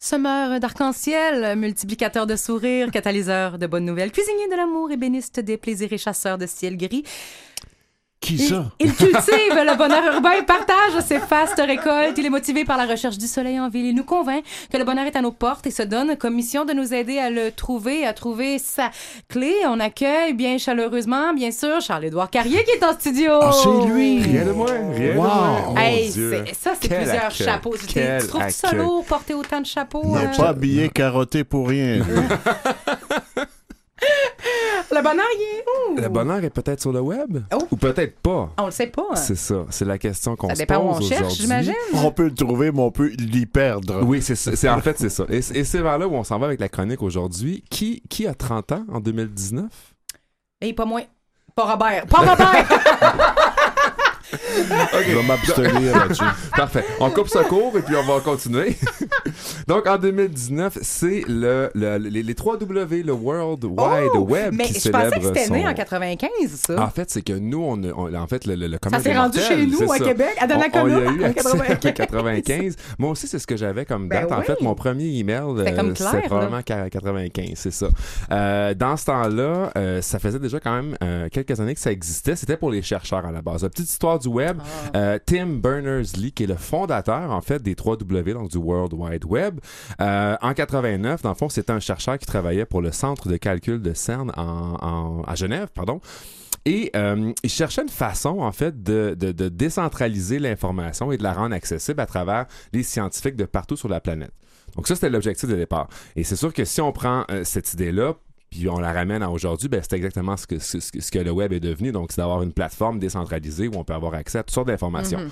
Semeur d'arc-en-ciel, multiplicateur de sourires, catalyseur de bonnes nouvelles, cuisinier de l'amour, ébéniste des plaisirs et chasseur de ciel gris. Qui Il, ça? il cultive le bonheur urbain, il partage ses fastes récoltes. Il est motivé par la recherche du soleil en ville. Il nous convainc que le bonheur est à nos portes et se donne comme mission de nous aider à le trouver, à trouver sa clé. On accueille bien chaleureusement, bien sûr, Charles-Édouard Carrier qui est en studio. Ah, c'est lui! Rien de moins, rien de Wow! moins. Oh, Hey, ça, c'est plusieurs accueil. chapeaux. Tu, tu trouves ça accueil. lourd, porter autant de chapeaux? Il n'est euh? pas habillé carotté pour rien. Le bonheur, il est où? Le bonheur est peut-être sur le web? Oh. Ou peut-être pas? On le sait pas. C'est ça. C'est la question qu'on se dépend où on pose cherche, aujourd'hui. j'imagine. on peut le trouver, mais on peut l'y perdre. Oui, c'est ça. En fait, c'est ça. Et, et c'est vers là où on s'en va avec la chronique aujourd'hui. Qui, qui a 30 ans en 2019? Et pas moins. Pas Robert. Pas Robert! Je vais m'abstenir là-dessus. Parfait. On coupe ça court et puis on va continuer. Donc, en 2019, c'est le, le- les, les 3 W, le World Wide Oh! Web, Mais qui je pensais que c'était né son- en 95, ça. En fait, c'est que nous, on, en fait, le, le, le commun ça s'est rendu mortels, chez nous, c'est à ça. Québec, à On, on y Donnacona, a eu en accès 95. en 95. Moi aussi, c'est ce que j'avais comme Ben date. en fait, mon premier email, C'était euh, là. probablement qu'à 95, c'est ça. Euh, dans ce temps-là, euh, ça faisait déjà quand même euh, quelques années que ça existait. C'était pour les chercheurs à la base. La petite histoire du web, Ah. euh, Tim Berners-Lee, qui est le fondateur, en fait, des 3W, donc du World Wide Web, euh, en 89, dans le fond, c'était un chercheur qui travaillait pour le centre de calcul de CERN en, en- à Genève, pardon. Et euh, il cherchait une façon, en fait, de, de, de décentraliser l'information et de la rendre accessible à travers les scientifiques de partout sur la planète. Donc ça, c'était l'objectif de départ. Et c'est sûr que si on prend euh, cette idée-là, puis on la ramène à aujourd'hui, ben, c'est exactement ce que, ce, ce que- ce que le web est devenu. Donc, c'est d'avoir une plateforme décentralisée où on peut avoir accès à toutes sortes d'informations. Mhm.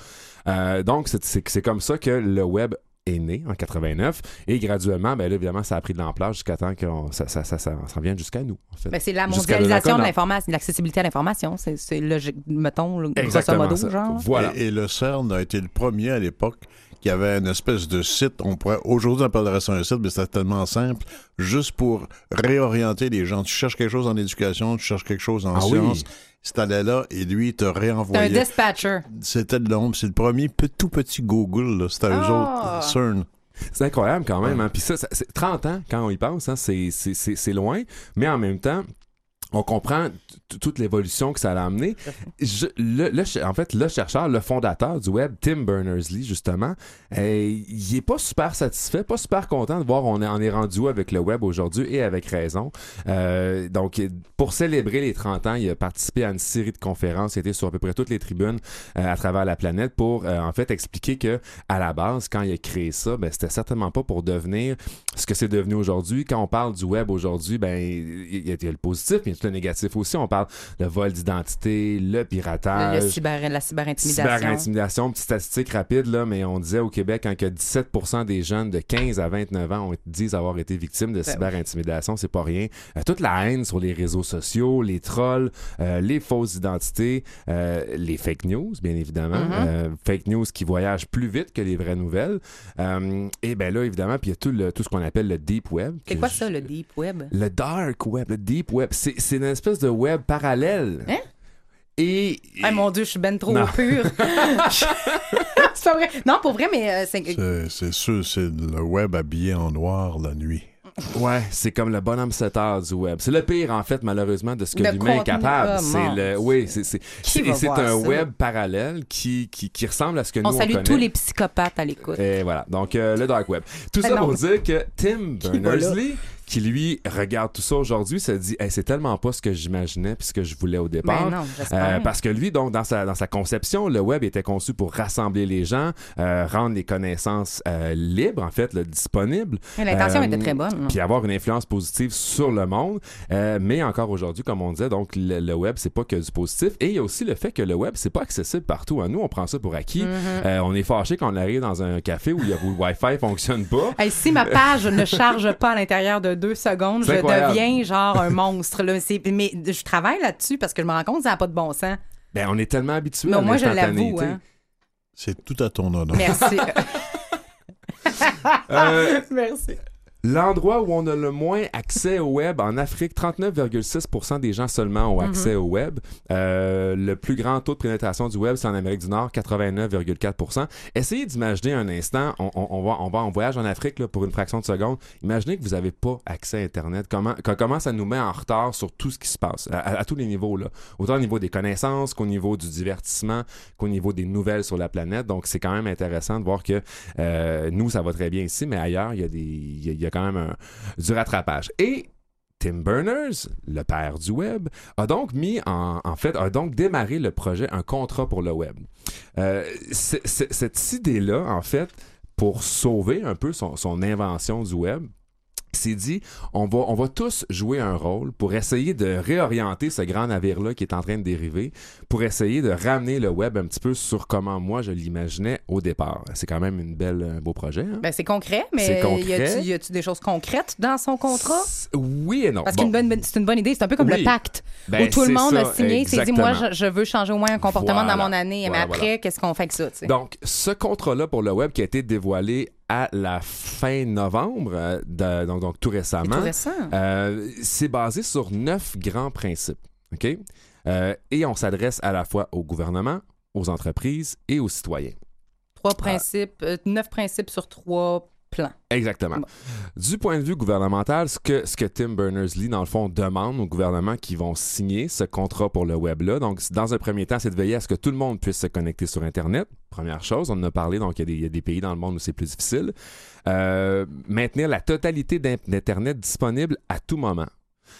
Euh, donc, c'est- c'est c'est comme ça que le web est né en 89 et graduellement, ben là, évidemment, ça a pris de l'ampleur jusqu'à temps que ça, ça, ça, ça, ça vienne jusqu'à nous. En fait. Ben, c'est la mondialisation de l'information, l'accessibilité à l'information. C'est, c'est logique, mettons, le- grosso modo, genre. Voilà. Et, et le CERN a été le premier à l'époque qui avait une espèce de site. On pourrait aujourd'hui on appellerait ça un site, mais c'était tellement simple, juste pour réorienter les gens. Tu cherches quelque chose en éducation, tu cherches quelque chose en Ah oui. sciences. Si t'allais là et lui il te C'est un réenvoyait. dispatcher. C'était de l'ombre. C'est le premier tout petit Google. là. C'était eux Ah. autres. CERN. C'est incroyable quand même. Hein? Puis ça, ça- c'est 30 ans quand on y pense, hein? c'est loin, mais en même temps, on comprend toute l'évolution que ça a amené. Je- le, le ch- en fait, le chercheur, le fondateur du web, Tim Berners-Lee, justement, euh, il est pas super satisfait, pas super content de voir on est, on est rendu où avec le web aujourd'hui et avec raison. Euh, donc, pour célébrer les 30 ans, il a participé à une série de conférences, il était sur à peu près toutes les tribunes euh, à travers la planète pour, euh, en fait, expliquer que à la base, quand il a créé ça, ben, c'était certainement pas pour devenir ce que c'est devenu aujourd'hui. Quand on parle du web aujourd'hui, ben, il y a le positif, mais il y a tout le négatif aussi. On parle de vol d'identité, le piratage. le cyber, la cyberintimidation. Cyber-intimidation, petite statistique rapide, là, mais on disait au Québec quand que 17 des jeunes de 15 à 29 ans ont, disent avoir été victimes de Ben oui. cyber-intimidation, c'est pas rien. Euh, toute la haine sur les réseaux sociaux, les trolls, euh, les fausses identités, euh, les fake news, bien évidemment. Mhm. Euh, fake news qui voyagent plus vite que les vraies nouvelles. Et ben là, évidemment, puis il y a tout, le, tout ce qu'on appelle le deep web. C'est que quoi je- ça, le deep web? le dark web, le deep web, c'est c'est une espèce de web parallèle. Hein? Et, Ah mon Dieu, je suis ben trop Non. pure. c'est pas vrai. Non, pour vrai, mais euh, c'est. C'est- C'est sûr, c'est le web habillé en noir la nuit. Ouais, c'est comme le bonhomme 7 heures du web. C'est le pire en fait malheureusement de ce que l'humain est capable. Ah, c'est le oui, c'est c'est c'est- un web parallèle qui, qui qui ressemble à ce que On nous salue on connaît. tous les psychopathes à l'écoute. Et voilà, donc euh, le dark web. Tout Ben ça non. pour dire que Tim? Berners-Lee, qui lui regarde tout ça aujourd'hui, se dit Hey, c'est tellement pas ce que j'imaginais puis ce que je voulais au départ. Ben non. Euh, parce que lui, donc, dans sa, dans sa conception, le web était conçu pour rassembler les gens, euh, rendre les connaissances euh, libres, en fait, là, disponibles. Mais L'intention Euh, était très bonne. Puis avoir une influence positive sur le monde. Euh, mais encore aujourd'hui, comme on disait, donc le, le web, c'est pas que du positif. Et il y a aussi le fait que le web, c'est pas accessible partout. hein. Nous, on prend ça pour acquis. Euh, on est fâché quand on arrive dans un café où, il y a- où le Wi-Fi fonctionne pas. Hey, si ma page ne charge pas à l'intérieur de deux secondes, je incroyable. deviens genre un monstre. Là. C'est- Mais je travaille là-dessus parce que je me rends compte que ça n'a pas de bon sens. Ben, on est tellement habitué à moins, je l'avoue. Hein. C'est tout à ton honneur. Merci. Euh, Merci. L'endroit où on a le moins accès au web en Afrique, 39,6% des gens seulement ont accès au web. Euh, le plus grand taux de pénétration du web, c'est en Amérique du Nord, 89,4%. Essayez d'imaginer un instant, on, on- on va, on va en voyage en Afrique là, pour une fraction de seconde. Imaginez que vous n'avez pas accès à Internet. Comment, que- comment ça nous met en retard sur tout ce qui se passe, à, à- à tous les niveaux. Là. Autant au niveau des connaissances qu'au niveau du divertissement, qu'au niveau des nouvelles sur la planète. Donc, c'est quand même intéressant de voir que euh, nous, ça va très bien ici, mais ailleurs, il y a, des, il y a, il y a quand même du rattrapage. Et Tim Berners, le père du web, a donc mis en, fait, a donc démarré le projet Un contrat pour le web. Euh, cette idée-là, en fait, pour sauver un peu son invention du web, s'est dit, on va, on va tous jouer un rôle pour essayer de réorienter ce grand navire-là qui est en train de dériver, pour essayer de ramener le web un petit peu sur comment moi je l'imaginais au départ. C'est quand même une belle, un beau projet. hein? Ben, c'est concret, C'est mais concret. y a-tu- des choses concrètes dans son contrat? Oui et non. Parce Bon. bonne, c'est une bonne idée. C'est un peu comme Oui. le pacte, Ben, où tout le c'est monde a signé, s'est dit, moi, je, je veux changer au moins un comportement Voilà. dans mon année, mais après, voilà. qu'est-ce qu'on fait avec ça? Donc, ce contrat-là pour le web qui a été dévoilé à la fin novembre, euh, de- donc, donc tout récemment, tout récent. euh, c'est basé sur neuf grands principes. OK? Euh, et on s'adresse à la fois au gouvernement, aux entreprises et aux citoyens. Trois principes, euh, neuf principes sur trois Exactement. Bon. Du point de vue gouvernemental, ce que, ce que Tim Berners-Lee, dans le fond, demande au gouvernement qui vont signer ce contrat pour le web-là, donc dans un premier temps, c'est de veiller à ce que tout le monde puisse se connecter sur Internet. Première chose, on en a parlé, donc il y a des, il y a des pays dans le monde où c'est plus difficile. Euh, maintenir la totalité d'in- d'Internet disponible à tout moment.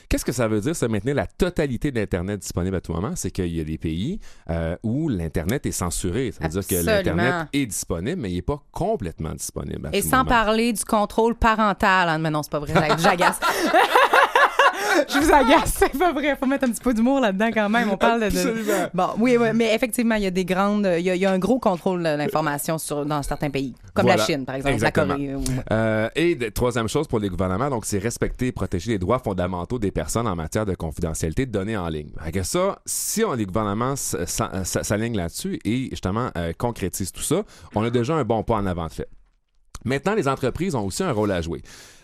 Qu'est-ce que ça veut dire, ça, maintenir la totalité d'Internet disponible à tout moment? C'est qu'il y a des pays euh, où l'Internet est censuré. Ça veut dire que l'Internet est disponible, mais il n'est pas complètement disponible. à Et tout sans moment. parler du contrôle parental. hein, mais non, c'est pas vrai, j'agace. Je vous agace, c'est pas vrai. Faut mettre un petit peu d'humour là-dedans quand même. On parle de- de. Absolument. Bon, oui, oui, mais effectivement, il y a des grandes. Il y a, il y a un gros contrôle de l'information sur, dans certains pays, comme Voilà. la Chine, par exemple, Exactement. la Corée. euh, ou- Euh, et de- troisième chose pour les gouvernements, donc c'est respecter et protéger les droits fondamentaux des personnes en matière de confidentialité de données en ligne. Fait que ça, si on, les gouvernements s'alignent là-dessus et justement euh, concrétisent tout ça, on a déjà un bon pas en avant de fait. Maintenant, les entreprises ont aussi un rôle à jouer.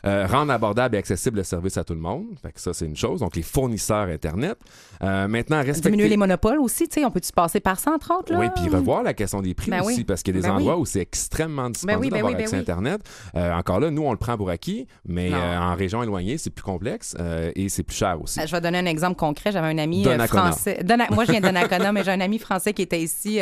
Euh, rendre abordable et accessible le service à tout le monde. Fait que ça, c'est une chose. Donc, les fournisseurs Internet. Euh, maintenant, respecter... Diminuer les monopoles aussi, tu sais, on peut-tu passer par ça, entre autres? Là? Oui, puis revoir la question des prix Ben aussi, oui. parce qu'il y a des Ben endroits oui. où c'est extrêmement dispendieux oui, ben d'avoir oui, ben accès à. Internet. Euh, encore là, nous, on le prend pour acquis, mais en région éloignée, c'est plus complexe et c'est plus cher aussi. Je vais donner un exemple concret. J'avais un ami français. Moi, je viens de Donnacona, mais j'ai un ami français qui était ici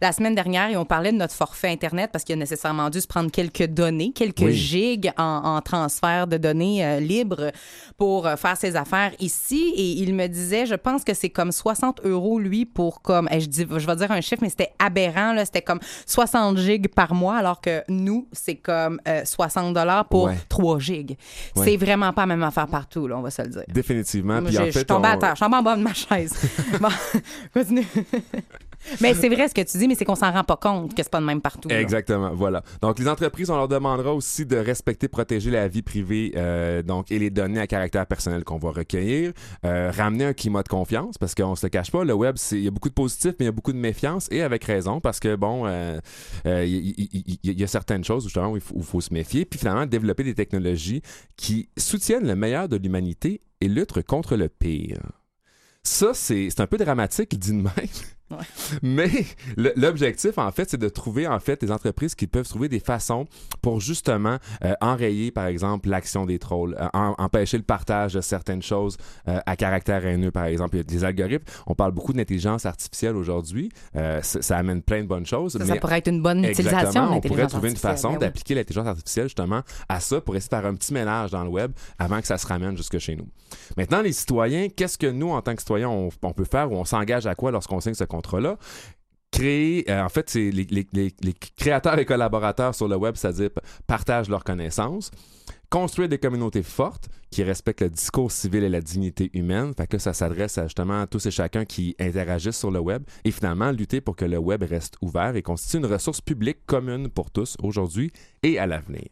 la semaine dernière et on parlait de notre forfait Internet parce qu'il a nécessairement dû se prendre quelques données, quelques gigs en, en transfert de données euh, libres pour euh, faire ses affaires ici. Et il me disait, je pense que c'est comme 60 euros, lui, pour comme, je, dis, je vais dire un chiffre, mais c'était aberrant. là. C'était comme 60 gigs par mois, alors que nous, c'est comme euh, 60 dollars pour Ouais. 3 gigs. Ouais. C'est vraiment pas la même affaire partout, là, on va se le dire. Définitivement. Puis je suis tombée on- à terre. Je suis en bas de ma chaise. bon, continue. Mais c'est vrai ce que tu dis, mais c'est qu'on s'en rend pas compte que c'est pas de même partout. Exactement, voilà. Donc, les entreprises, on leur demandera aussi de respecter, protéger la vie privée euh, donc, et les données à caractère personnel qu'on va recueillir. Euh, ramener un climat de confiance, parce qu'on se le cache pas, le web, il y a beaucoup de positifs, mais il y a beaucoup de méfiance, et avec raison, parce que, bon, euh, il y, a certaines choses justement où il faut, se méfier, puis finalement, développer des technologies qui soutiennent le meilleur de l'humanité et luttent contre le pire. Ça, c'est c'est un peu dramatique, dit de même. Mais l'objectif, en fait, c'est de trouver, en fait, des entreprises qui peuvent trouver des façons pour justement euh, enrayer, par exemple, l'action des trolls, euh, en- empêcher le partage de certaines choses euh, à caractère haineux, par exemple. Il y a des algorithmes. On parle beaucoup d'intelligence artificielle aujourd'hui. Ça, ça amène plein de bonnes choses. Ça, ça mais pourrait être une bonne utilisation On pourrait trouver une façon ben oui. d'appliquer l'intelligence artificielle justement à ça pour essayer de faire un petit ménage dans le web avant que ça se ramène jusque chez nous. Maintenant, les citoyens, qu'est-ce que nous, en tant que citoyens, on, on peut faire ou on s'engage à quoi lorsqu'on signe ce contrat-là? Créer, euh, en fait, c'est les, créateurs et collaborateurs sur le web, c'est-à-dire partagent leurs connaissances. Construire des communautés fortes qui respectent le discours civil et la dignité humaine. Que ça s'adresse à justement à tous et chacun qui interagissent sur le web. Et finalement, lutter pour que le web reste ouvert et constitue une ressource publique commune pour tous aujourd'hui et à l'avenir.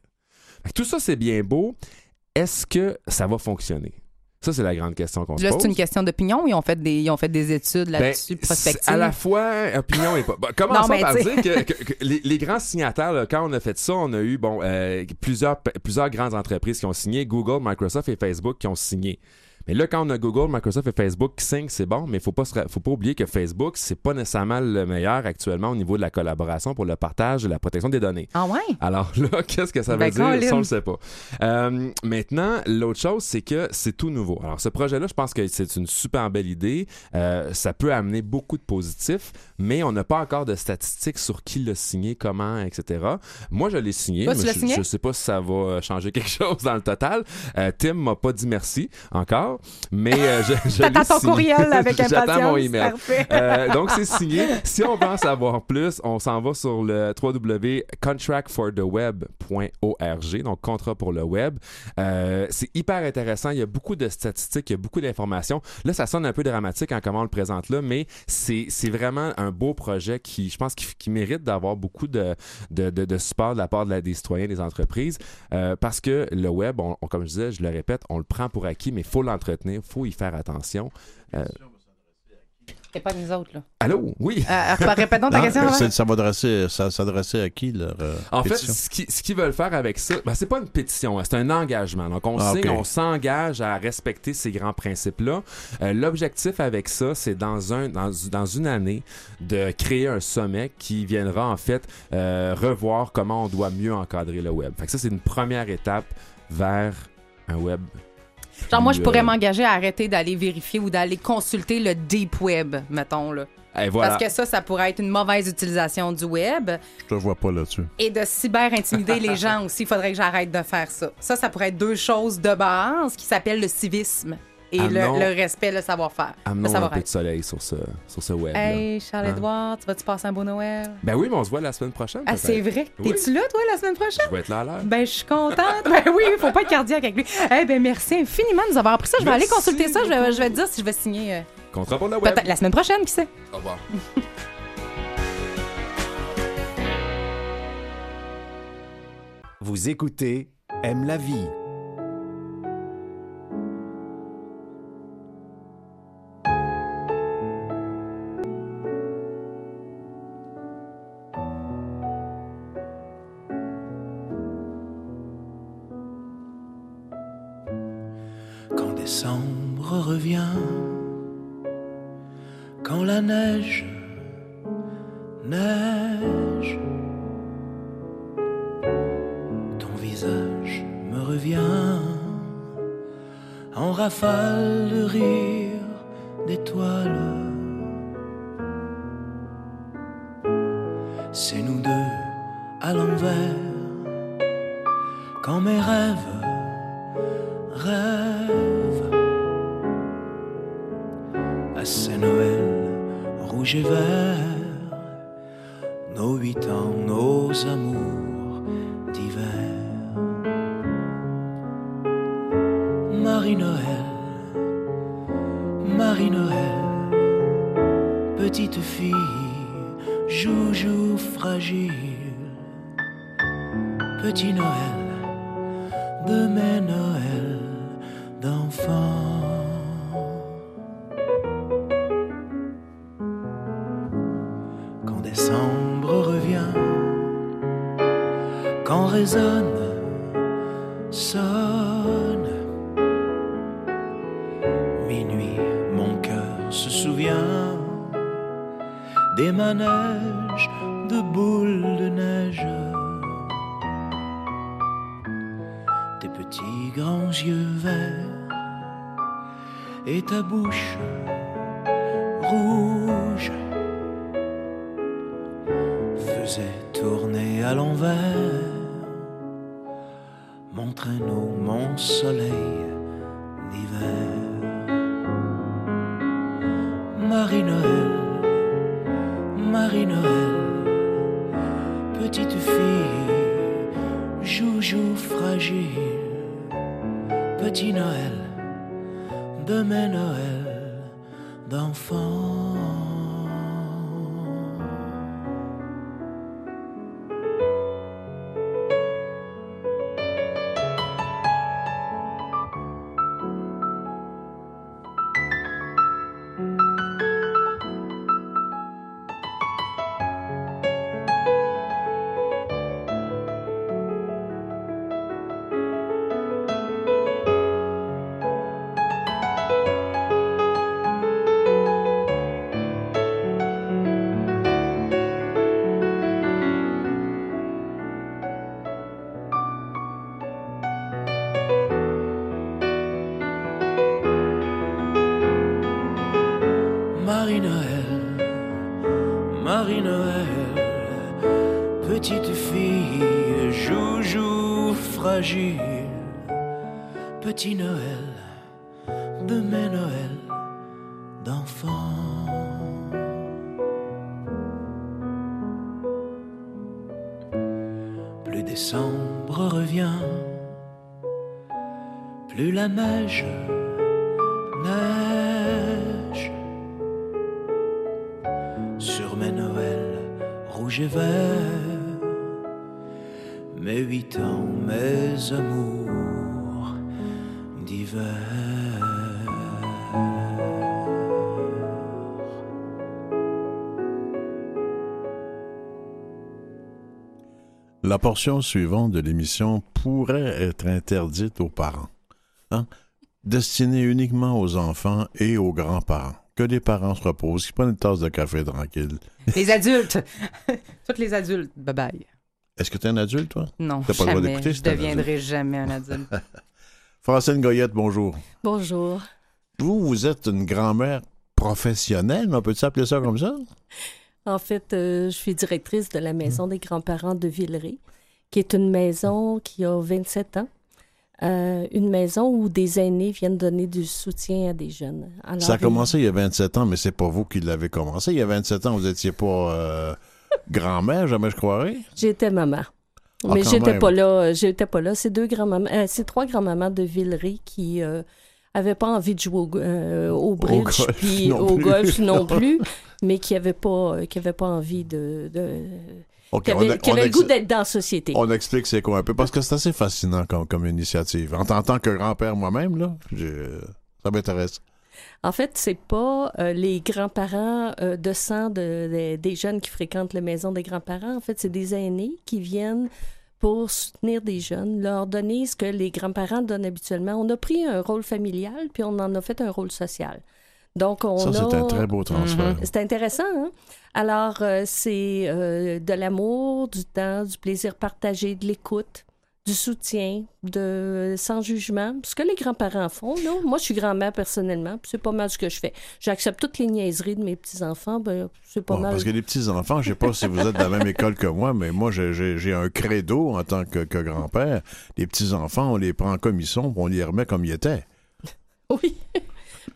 Tout ça, c'est bien beau. Est-ce que ça va fonctionner? Ça, c'est la grande question qu'on se Là, pose. c'est une question d'opinion ou ils ont fait des, ils ont fait des études Ben, là-dessus, prospectives? à la fois opinion et pas. Bon, commençons Non, par dire que, que- que les, les grands signataires, là, quand on a fait ça, on a eu bon euh, plusieurs plusieurs grandes entreprises qui ont signé, Google, Microsoft et Facebook qui ont signé. Mais là, quand on a Google, Microsoft et Facebook qui signent, c'est bon, mais faut pas se ra- faut pas oublier que Facebook, c'est pas nécessairement le meilleur actuellement au niveau de la collaboration pour le partage et la protection des données. Ah ouais? Alors là, qu'est-ce que ça veut Ben, dire? Ça, on le sait pas. Euh, maintenant, l'autre chose, c'est que c'est tout nouveau. Alors, ce projet-là, je pense que c'est une super belle idée. Euh, ça peut amener beaucoup de positifs, mais on n'a pas encore de statistiques sur qui l'a signé, comment, etc. Moi, je l'ai signé. Toi, mais je, signé? je sais pas si ça va changer quelque chose dans le total. Euh, Tim m'a pas dit merci encore, mais euh, je, je l'ai T'attends ton signé. courriel avec J'attends mon impatience. email. Euh, donc, c'est signé. Si on veut en savoir plus, on s'en va sur le www.contractfortheweb.org, donc contrat pour le web. Euh, c'est hyper intéressant. Il y a beaucoup de statistiques, il y a beaucoup d'informations. Là, ça sonne un peu dramatique en comment on le présente là, mais c'est c'est vraiment un beau projet qui, je pense, qui, qui mérite d'avoir beaucoup de, de, de, de support de la part de la- des citoyens, des entreprises, parce que le web, on, on- comme je disais, je le répète, on le prend pour acquis, mais il faut l'entretenir, il faut y faire attention. Euh, C'est pas nous autres, là. allô? Oui? Euh, rép- répète-donc ta Non, question. Ça va ça s'adresser à qui, leur euh, En fait, ce qu'ils ce veulent faire avec ça, ben, c'est pas une pétition, hein, c'est un engagement. Donc, on Ah, signe, on s'engage à respecter ces grands principes-là. Euh, L'objectif avec ça, c'est dans, un, dans, dans une année de créer un sommet qui viendra, en fait, euh, revoir comment on doit mieux encadrer le web. Fait que ça, c'est une première étape vers un web. Genre, moi, je pourrais euh, m'engager à arrêter d'aller vérifier ou d'aller consulter le deep web, mettons, là. Et voilà. Parce que ça, ça pourrait être une mauvaise utilisation du web. Je te vois pas là-dessus. Et de cyber-intimider les gens aussi, il faudrait que j'arrête de faire ça. Ça, ça pourrait être deux choses de base qui s'appellent le civisme et le, respect, le savoir-faire. Le Amenons un peu de soleil sur ce, sur ce web. là. Hey, Charles-Édouard, tu vas-tu passer un beau Noël? Ben oui, mais on se voit la semaine prochaine. Ah, c'est vrai? Oui. T'es-tu là, toi, la semaine prochaine? Je vais être là à l'heure. Ben, je suis contente. ben oui, il faut pas être cardiaque avec lui. Eh ben, merci infiniment de nous avoir appris ça. Je vais aller consulter ça. Je vais, je vais te dire si je vais signer euh, Contrat pour le web. peut-être la semaine prochaine, qui sait? Au revoir. Vous écoutez Aime la vie. Tes grands yeux verts et ta bouche rouge faisait tourner à l'envers La portion suivante de l'émission pourrait être interdite aux parents. Hein? Destinée uniquement aux enfants et aux grands-parents. Que les parents se reposent, qu'ils prennent une tasse de café tranquille. Les adultes. Toutes les adultes. Bye bye. Est-ce que tu es un adulte, toi? Non, T'as pas le droit jamais. d'écouter, Je un deviendrai jamais un adulte. Francine Goyette, bonjour. Bonjour. Vous, vous êtes une grand-mère professionnelle, mais on peut s'appeler ça comme ça? En fait, euh, je suis directrice de la Maison des grands-parents de Villeray, qui est une maison qui a 27 ans. Euh, une maison où des aînés viennent donner du soutien à des jeunes. Alors, ça a commencé il y a 27 ans, mais c'est pas vous qui l'avez commencé. Il y a 27 ans, vous étiez pas euh, grand-mère, jamais je croirais? J'étais maman. Ah, Mais j'étais pas là. J'étais pas là. C'est deux grands-mamans, euh, c'est trois grands-mamans de Villeray qui avaient pas envie de jouer au, euh, au bridge golf puis au plus. golf non plus, mais qui avaient pas, qui avaient pas envie de, qui avaient, on a- qui on avaient le goût d'être dans la société. On explique c'est quoi un peu, parce que c'est assez fascinant comme, comme initiative. En tant en tant que grand-père moi-même, là, ça m'intéresse. En fait, c'est pas euh, les grands-parents euh, de sang de- de- des jeunes qui fréquentent la maison des grands-parents. En fait, c'est des aînés qui viennent pour soutenir des jeunes, leur donner ce que les grands-parents donnent habituellement. On a pris un rôle familial, puis on en a fait un rôle social. Donc, on Ça, a... c'est un très beau transfert. C'est intéressant, hein? Alors, euh, c'est euh, de l'amour, du temps, du plaisir partagé, de l'écoute, du soutien, de sans jugement. Ce que les grands-parents font, là. Moi, je suis grand-mère personnellement, puis c'est pas mal ce que je fais. J'accepte toutes les niaiseries de mes petits-enfants, ben, c'est pas Bon, mal. parce que les petits-enfants, je sais pas si vous êtes de la même école que moi, mais moi, j'ai- un credo en tant que, que grand-père. Les petits-enfants, on les prend comme ils sont, puis on les remet comme ils étaient. Oui.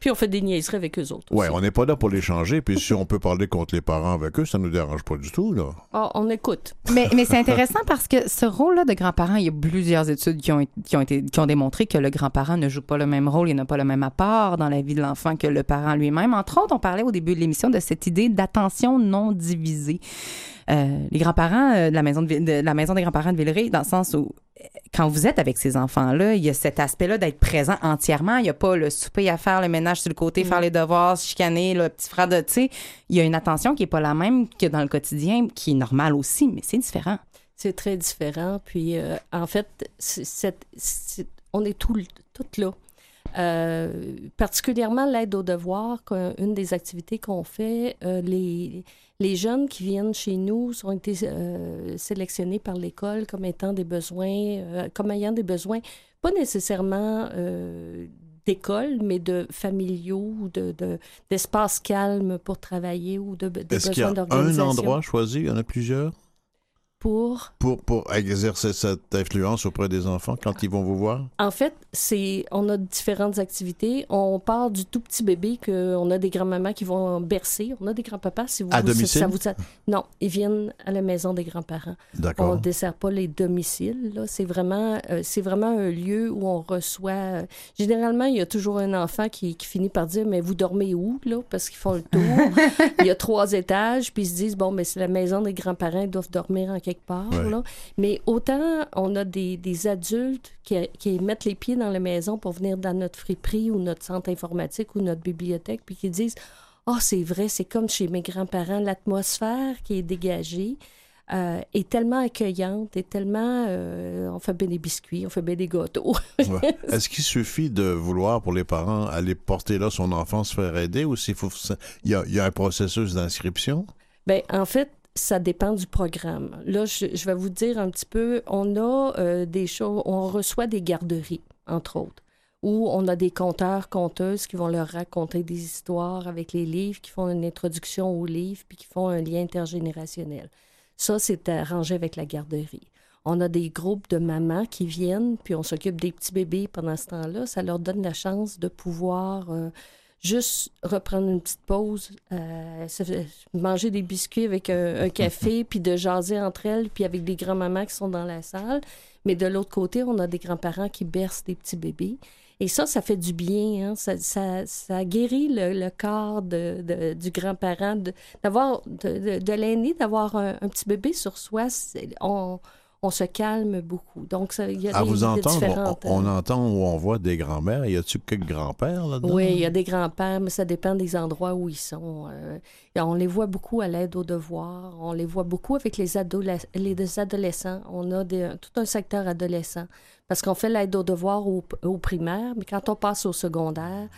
Puis on fait des niaiseries avec eux autres. Ouais, on n'est pas là pour les changer, puis si on peut parler contre les parents avec eux, ça nous dérange pas du tout, là. Ah, on écoute. Mais, mais c'est intéressant parce que ce rôle-là de grand-parent, il y a plusieurs études qui ont, qui, ont été, qui ont démontré que le grand-parent ne joue pas le même rôle, il n'a pas le même apport dans la vie de l'enfant que le parent lui-même. Entre autres, on parlait au début de l'émission de cette idée d'attention non divisée. Euh, les grands-parents euh, de, la maison de, la maison des grands-parents de Villeray, dans le sens où quand vous êtes avec ces enfants-là, il y a cet aspect-là d'être présent entièrement. Il n'y a pas le souper à faire, le ménage sur le côté, faire les devoirs, chicaner, le petit frère de... Tu sais, il y a une attention qui n'est pas la même que dans le quotidien, qui est normale aussi, mais c'est différent. C'est très différent. Puis, euh, en fait, on est tout, toutes là. Euh, particulièrement l'aide aux devoirs, une des activités qu'on fait, euh, les, les jeunes qui viennent chez nous ont été euh, sélectionnés par l'école comme étant des besoins, euh, comme ayant des besoins, pas nécessairement euh, d'école, mais de familiaux ou de, de- d'espace calme pour travailler ou de, des Est-ce qu'il y a besoins un endroit choisi? Il y en a plusieurs? Pour Pour, pour exercer cette influence auprès des enfants quand ils vont vous voir? En fait, c'est on a différentes activités. On part du tout petit bébé que on a des grands-mamans qui vont bercer. On a des grands-papas si vous À domicile? ça vous a- Non, ils viennent à la maison des grands-parents. D'accord. On ne dessert pas les domiciles. Là. C'est vraiment euh, c'est vraiment un lieu où on reçoit. euh, Généralement, il y a toujours un enfant qui, qui finit par dire mais vous dormez où là? Parce qu'ils font le tour. il y a trois étages puis ils se disent bon mais c'est la maison des grands-parents ils doivent dormir en quelque part. Ouais. Là. Mais autant on a des, des adultes qui, qui mettent les pieds dans la maison pour venir dans notre friperie ou notre centre informatique ou notre bibliothèque, puis qui disent Ah, c'est vrai, c'est comme chez mes grands-parents, l'atmosphère qui est dégagée. euh, est tellement accueillante et tellement euh, on fait bien des biscuits, on fait bien des gâteaux. Ouais. Est-ce qu'il suffit de vouloir pour les parents aller porter là son enfant se faire aider ou s'il faut il y a, il y a un processus d'inscription? Ben, en fait, ça dépend du programme. Là, je, vais vous dire un petit peu, on a euh, des choses, on reçoit des garderies, entre autres, où on a des conteurs, conteuses qui vont leur raconter des histoires avec les livres, qui font une introduction aux livres, puis qui font un lien intergénérationnel. Ça, c'est arrangé avec la garderie. On a des groupes de mamans qui viennent, puis on s'occupe des petits bébés pendant ce temps-là. Ça leur donne la chance de pouvoir euh, juste reprendre une petite pause, euh, manger des biscuits avec un, un café, puis de jaser entre elles, puis avec des grands-mamans qui sont dans la salle. Mais de l'autre côté, on a des grands-parents qui bercent des petits bébés. Et ça, ça fait du bien. hein. Ça, ça, ça guérit le, le corps de, de- du grand-parent, de- d'avoir de, de, de l'aîné, d'avoir un, un petit bébé sur soi. On, on se calme beaucoup. Donc, ça- il y a À des, vous entendre, on, on entend ou on voit des grands-mères. Y a-tu quelques grands-pères là-dedans? Oui, il y a des grands-pères, mais ça dépend des endroits où ils sont. Euh, on les voit beaucoup à l'aide aux devoirs. On les voit beaucoup avec les, adoles- les adolescents. On a des- tout un secteur adolescent. Parce qu'on fait l'aide aux devoirs au, au primaire, mais quand on passe au secondaire,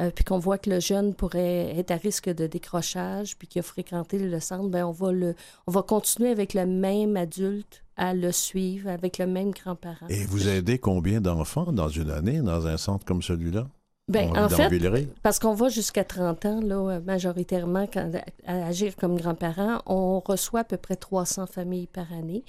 euh, puis qu'on voit que le jeune pourrait être à risque de décrochage, puis qu'il a fréquenté le centre, ben on va le, on va continuer avec le même adulte à le suivre, avec le même grand-parent. Et vous aidez combien d'enfants dans une année dans un centre comme celui-là? On- en dans fait, Villeray? parce qu'on va jusqu'à 30 ans, là, majoritairement, quand, à agir comme grands-parents, on reçoit à peu près 300 familles par année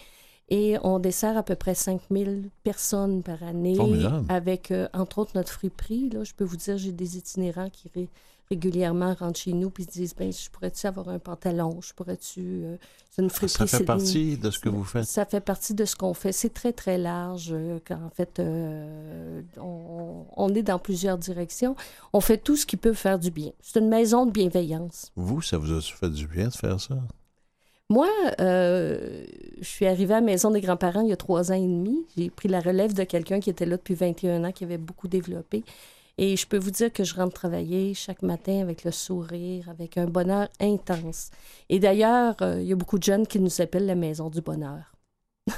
et on dessert à peu près 5000 personnes par année Formidable. avec, euh, entre autres, notre friperie. Là, je peux vous dire, j'ai des itinérants qui ré- régulièrement rentrent chez nous puis se disent, ben, je pourrais-tu avoir un pantalon? Je pourrais-tu... euh, c'est une friperie. Ça fait partie de ce que vous faites. ça fait partie de ce qu'on fait. C'est très, très large. euh, qu'en fait, euh, on, on est dans plusieurs directions. On fait tout ce qui peut faire du bien. C'est une maison de bienveillance. Vous, ça vous a fait du bien de faire ça? Moi, euh, je suis arrivée à la Maison des grands-parents il y a trois ans et demi. J'ai pris la relève de quelqu'un qui était là depuis 21 ans, qui avait beaucoup développé. Et je peux vous dire que je rentre travailler chaque matin avec le sourire, avec un bonheur intense. Et d'ailleurs, euh, il y a beaucoup de jeunes qui nous appellent la Maison du bonheur.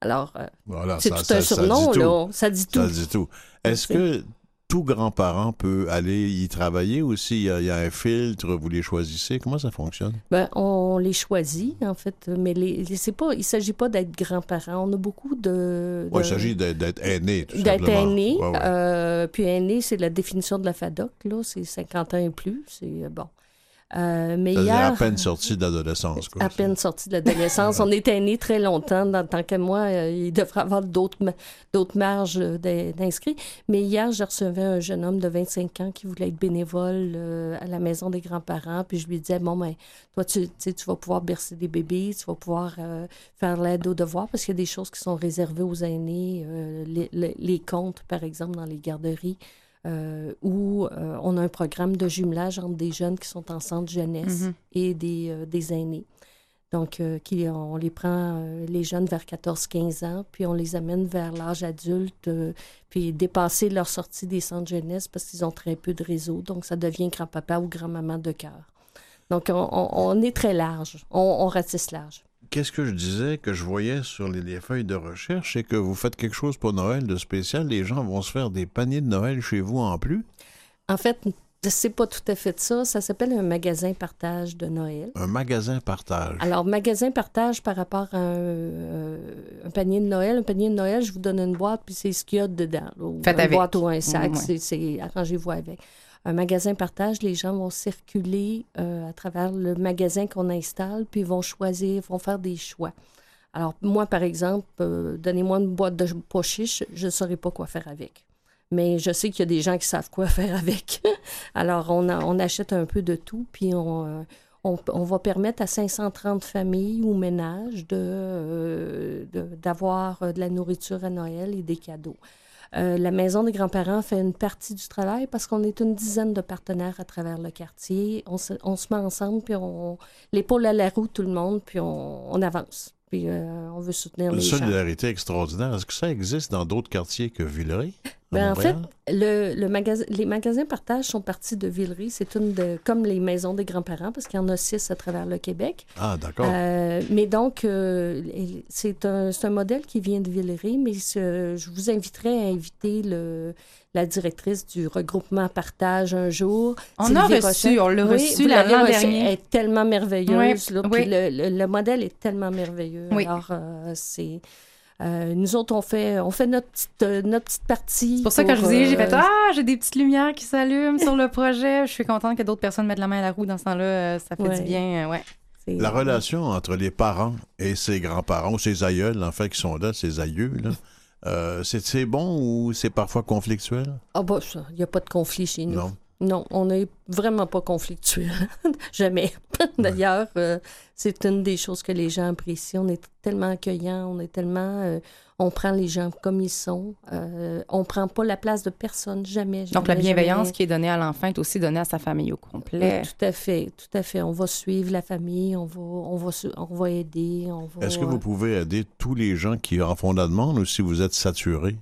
Alors, euh, Voilà, c'est tout un ça surnom, dit tout. là. Ça dit tout. Ça dit tout. Est-ce que tout grand-parent peut aller y travailler ou s'il y, a- il y a un filtre, vous les choisissez? Comment ça fonctionne? Ben, on les choisit, en fait, mais les, pas, il ne s'agit pas d'être grands-parents. On a beaucoup de... Ouais, il s'agit d'être aîné, tout D'être aîné. Ouais, ouais. euh, puis aîné, c'est la définition de la FADOC, là. C'est 50 ans et plus. C'est euh, bon. Euh, mais C'est-à-dire hier... à peine sorti de l'adolescence. quoi. À peine sorti de l'adolescence. On est aîné très longtemps. Dans, tant que moi, euh, il devrait avoir d'autres d'autres marges euh, d'in- d'inscrits. Mais hier, je recevais un jeune homme de 25 ans qui voulait être bénévole euh, à la maison des grands-parents. Puis je lui disais, bon, ben, toi, tu, tu sais, tu vas pouvoir bercer des bébés, tu vas pouvoir faire l'aide aux devoirs, parce qu'il y a des choses qui sont réservées aux aînés, les, les- les comptes, par exemple, dans les garderies. Euh, où euh, on a un programme de jumelage entre des jeunes qui sont en centre jeunesse Mhm. et des, euh, des aînés. Donc, qui, on les prend, les jeunes, vers 14-15 ans, puis on les amène vers l'âge adulte, puis dépasser leur sortie des centres jeunesse parce qu'ils ont très peu de réseau. Donc, ça devient grand-papa ou grand-maman de cœur. Donc, on, on- on est très large. On, on ratisse large. Qu'est-ce que je disais que je voyais sur les, les feuilles de recherche, c'est que vous faites quelque chose pour Noël de spécial. Les gens vont se faire des paniers de Noël chez vous en plus? En fait, c'est pas tout à fait ça. Ça s'appelle un magasin partage de Noël. Un magasin partage. Alors, magasin partage par rapport à un, euh, un panier de Noël. Un panier de Noël, je vous donne une boîte, puis c'est ce qu'il y a dedans. là, Faites une avec. boîte ou un sac, Ouais. c'est- c'est arrangez-vous avec. Un magasin partage, les gens vont circuler euh, à travers le magasin qu'on installe, puis vont choisir, vont faire des choix. Alors, moi, par exemple, euh, donnez-moi une boîte de pois chiches, je ne saurais pas quoi faire avec. Mais je sais qu'il y a des gens qui savent quoi faire avec. Alors, on, achète un peu de tout, puis on, euh, va permettre à 530 familles ou ménages d'avoir de la nourriture à Noël et des cadeaux. Euh, la Maison des grands-parents fait une partie du travail parce qu'on est une dizaine de partenaires à travers le quartier. On se, on se met ensemble, puis on, l'épaule à la roue, tout le monde, puis on, on avance. Puis euh, on veut soutenir Une les gens. solidarité extraordinaire. Est-ce que ça existe dans d'autres quartiers que Villeray? Ben, en fait, le, le magasin, les magasins partage sont partis de Villeray. C'est une de, comme les maisons des grands-parents, parce qu'il y en a six à travers le Québec. Ah, d'accord. Euh, mais donc, euh, c'est un, c'est un modèle qui vient de Villeray, mais ce- je vous inviterais à inviter le, la directrice du regroupement Partage un jour. On a reçu, Rochette. on l'a Oui, reçu l'an dernier. Elle est tellement merveilleuse. Oui, là, puis le, le- le modèle est tellement merveilleux. Oui. Alors, euh, c'est... euh, nous autres, on fait, on fait notre, petite, euh, notre petite partie. C'est pour ça que quand je vous ai dit, j'ai fait euh, Ah, j'ai des petites lumières qui s'allument sur le projet. Je suis contente que d'autres personnes mettent la main à la roue dans ce temps-là. Ça fait Ouais. du bien. ouais. La relation entre les parents et ses grands-parents, ou ses aïeuls, en fait, qui sont là, ses aïeux, là, euh, c'est c'est bon ou c'est parfois conflictuel? Ah bah ça, il n'y a pas de conflit chez nous. Non. Non, on n'est vraiment pas conflictuel. Jamais. D'ailleurs, euh, c'est une des choses que les gens apprécient. On est tellement accueillant, on est tellement... euh, on prend les gens comme ils sont. Euh, on prend pas la place de personne, jamais. Donc, la bienveillance jamais. qui est donnée à l'enfant est aussi donnée à sa famille au complet. Oui, tout à fait, tout à fait. On va suivre la famille, on va, on va, su- on va aider, on va... Est-ce que vous pouvez aider tous les gens qui en font la demande ou si vous êtes saturé?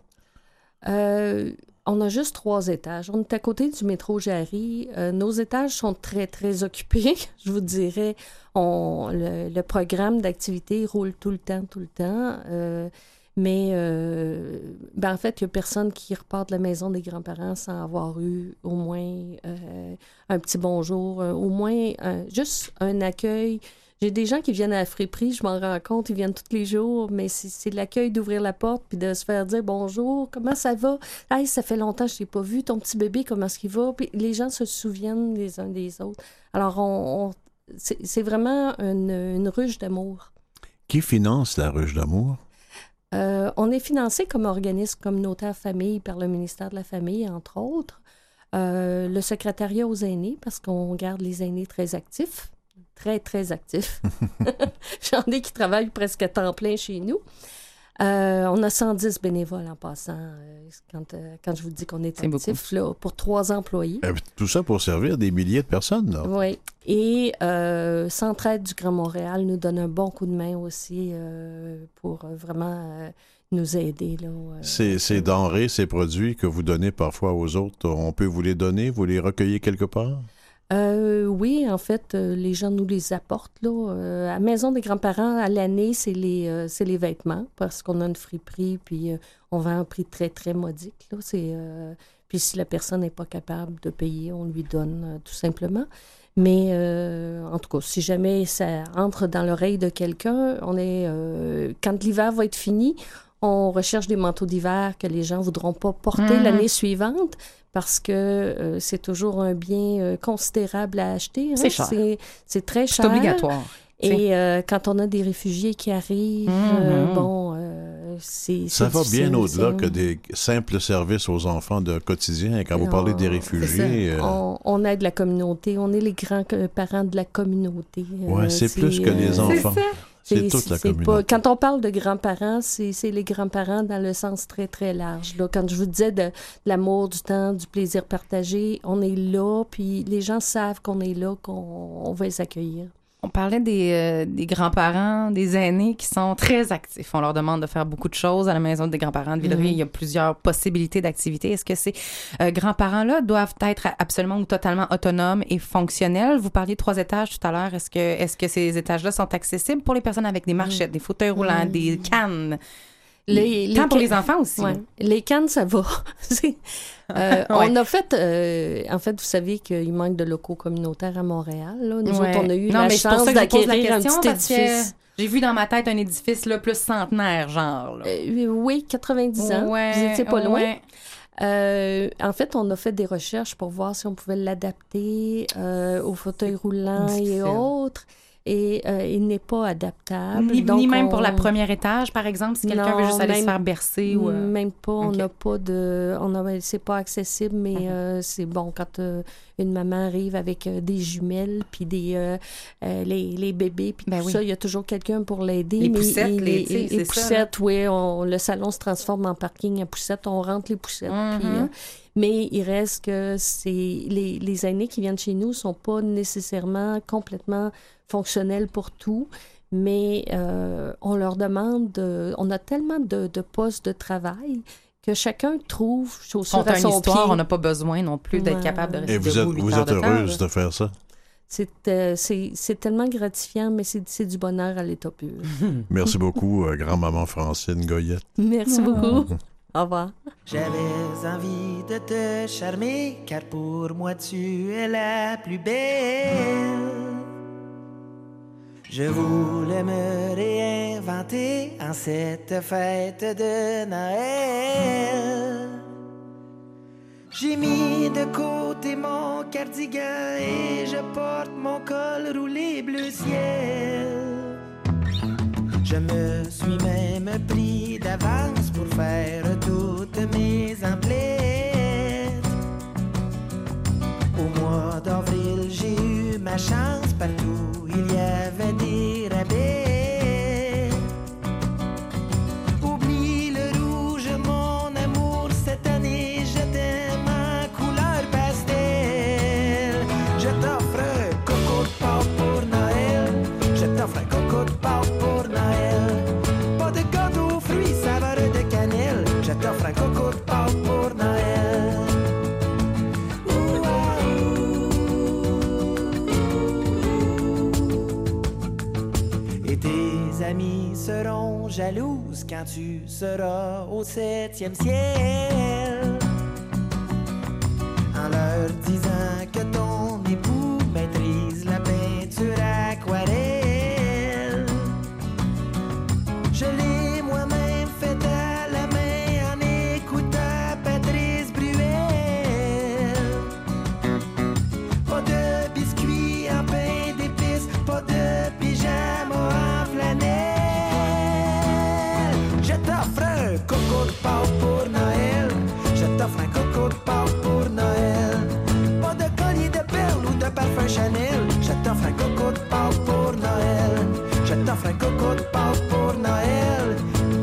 On a juste trois étages. On est à côté du métro Jarry. Euh, nos étages sont très, très occupés. Je vous dirais, le, programme d'activité roule tout le temps, tout le temps. Euh, mais euh, ben, en fait, il n'y a personne qui repart de la maison des grands-parents sans avoir eu au moins euh, un petit bonjour, au moins un- juste un accueil. J'ai des gens qui viennent à la friperie, je m'en rends compte, ils viennent tous les jours, mais c'est l'accueil d'ouvrir la porte puis de se faire dire bonjour, comment ça va? Hey, ça fait longtemps que je t'ai pas vu, ton petit bébé, comment est-ce qu'il va? Puis les gens se souviennent les uns des autres. Alors, on, on- c'est c'est vraiment une, une ruche d'amour. Qui finance la ruche d'amour? Euh, on est financé comme organisme communautaire famille par le ministère de la Famille, entre autres. Euh, le secrétariat aux aînés, parce qu'on garde les aînés très actifs, très, très actifs. J'en ai qui travaillent presque à temps plein chez nous. Euh, on a 110 bénévoles en passant, euh, quand, euh, quand je vous dis qu'on est C'est actif, là, pour trois employés. Eh, Tout ça pour servir des milliers de personnes. Là. Oui. Et Centraide du Grand Montréal nous donne un bon coup de main aussi pour vraiment nous aider. Là. Ces, ces denrées, ces produits que vous donnez parfois aux autres, on peut vous les donner, vous les recueillez quelque part? Euh, oui, en fait, euh, les gens nous les apportent. Là. Euh, à Maison des grands-parents, à l'année, c'est les, c'est les vêtements parce qu'on a une friperie, puis on vend un prix très, très modique. Là. C'est, euh, puis si la personne n'est pas capable de payer, on lui donne tout simplement. Mais en tout cas, si jamais ça entre dans l'oreille de quelqu'un, on est euh, quand l'hiver va être fini, on recherche des manteaux d'hiver que les gens voudront pas porter Mhm. l'année suivante parce que euh, c'est toujours un bien euh, considérable à acheter. hein. C'est cher. C'est, c'est très C'est cher. obligatoire. tu sais. Et euh, quand on a des réfugiés qui arrivent, Mhm. euh, bon, euh, c'est. Ça c'est va bien au-delà c'est- que des simples services aux enfants de quotidien. Quand vous parlez des réfugiés, c'est ça. euh, On, on aide la communauté, on est les grands-parents de la communauté. Ouais, Euh, c'est plus que les enfants. C'est toute la communauté. pas- quand on parle de grands-parents, c'est c'est les grands-parents dans le sens très, très large. Là. Quand je vous disais de, de l'amour, du temps, du plaisir partagé, on est là, puis les gens savent qu'on est là, qu'on on va les accueillir. On parlait des, euh, des grands-parents, des aînés qui sont très actifs. On leur demande de faire beaucoup de choses à la maison des grands-parents de. Mhm. Il y a plusieurs possibilités d'activités. Est-ce que ces euh, grands-parents-là doivent être absolument ou totalement autonomes et fonctionnels? Vous parliez de trois étages tout à l'heure. Est-ce que, est-ce que ces étages-là sont accessibles pour les personnes avec des marchettes, des fauteuils roulants, des cannes? Les- Tant les pour ca- les enfants aussi. Ouais. Les cannes, ça va. Euh, Ouais. On a fait, euh, en fait, vous savez qu'il manque de locaux communautaires à Montréal. là. Nous Ouais. autres, on a eu non, la mais pour chance d'acquérir un question petit édifice. j'ai vu dans ma tête un édifice là, plus centenaire, genre. là. Euh, oui, 90 ans. Vous étiez pas loin. Euh, en fait, on a fait des recherches pour voir si on pouvait l'adapter euh, au fauteuil roulant et autres. Et euh, il n'est pas adaptable. Ni, Donc, ni même on- pour la première étage, par exemple, si quelqu'un veut juste aller se faire bercer ou. euh, Même pas, on n'a pas de, on a, c'est pas accessible, mais Mhm. euh, c'est bon quand euh, une maman arrive avec euh, des jumelles puis des euh, les, les bébés puis Ben tout oui. ça, il y a toujours quelqu'un pour l'aider. Les mais poussettes, les- les, ça, poussettes, oui, on- le salon se transforme en parking à poussettes, on rentre les poussettes. Puis, euh, mais il reste que c'est les, les aînés qui viennent chez nous sont pas nécessairement complètement fonctionnels pour tout. Mais euh, on leur demande, de- on a tellement de, de postes de travail que chacun trouve chaussure Compte à une son histoire, pied. on n'a pas besoin non plus d'être Ouais. capable de rester et vous êtes, debout vous êtes temps, heureuse de faire ça? C'est euh, c'est- c'est tellement gratifiant, mais c'est c'est du bonheur à l'état pur. Merci beaucoup, euh, grand-maman Francine Goyette. Merci beaucoup. Au revoir. J'avais envie de te charmer, car pour moi tu es la plus belle. Je voulais me réinventer en cette fête de Noël. J'ai mis de côté mon cardigan et je porte mon col roulé bleu ciel. Je me suis même pris d'avance pour faire toutes mes emplettes. Au mois d'avril, j'ai eu ma chance. Partout, il y avait des seront jalouses quand tu seras au septième ciel. En leur disant que ton coco de Pâques pour Noël.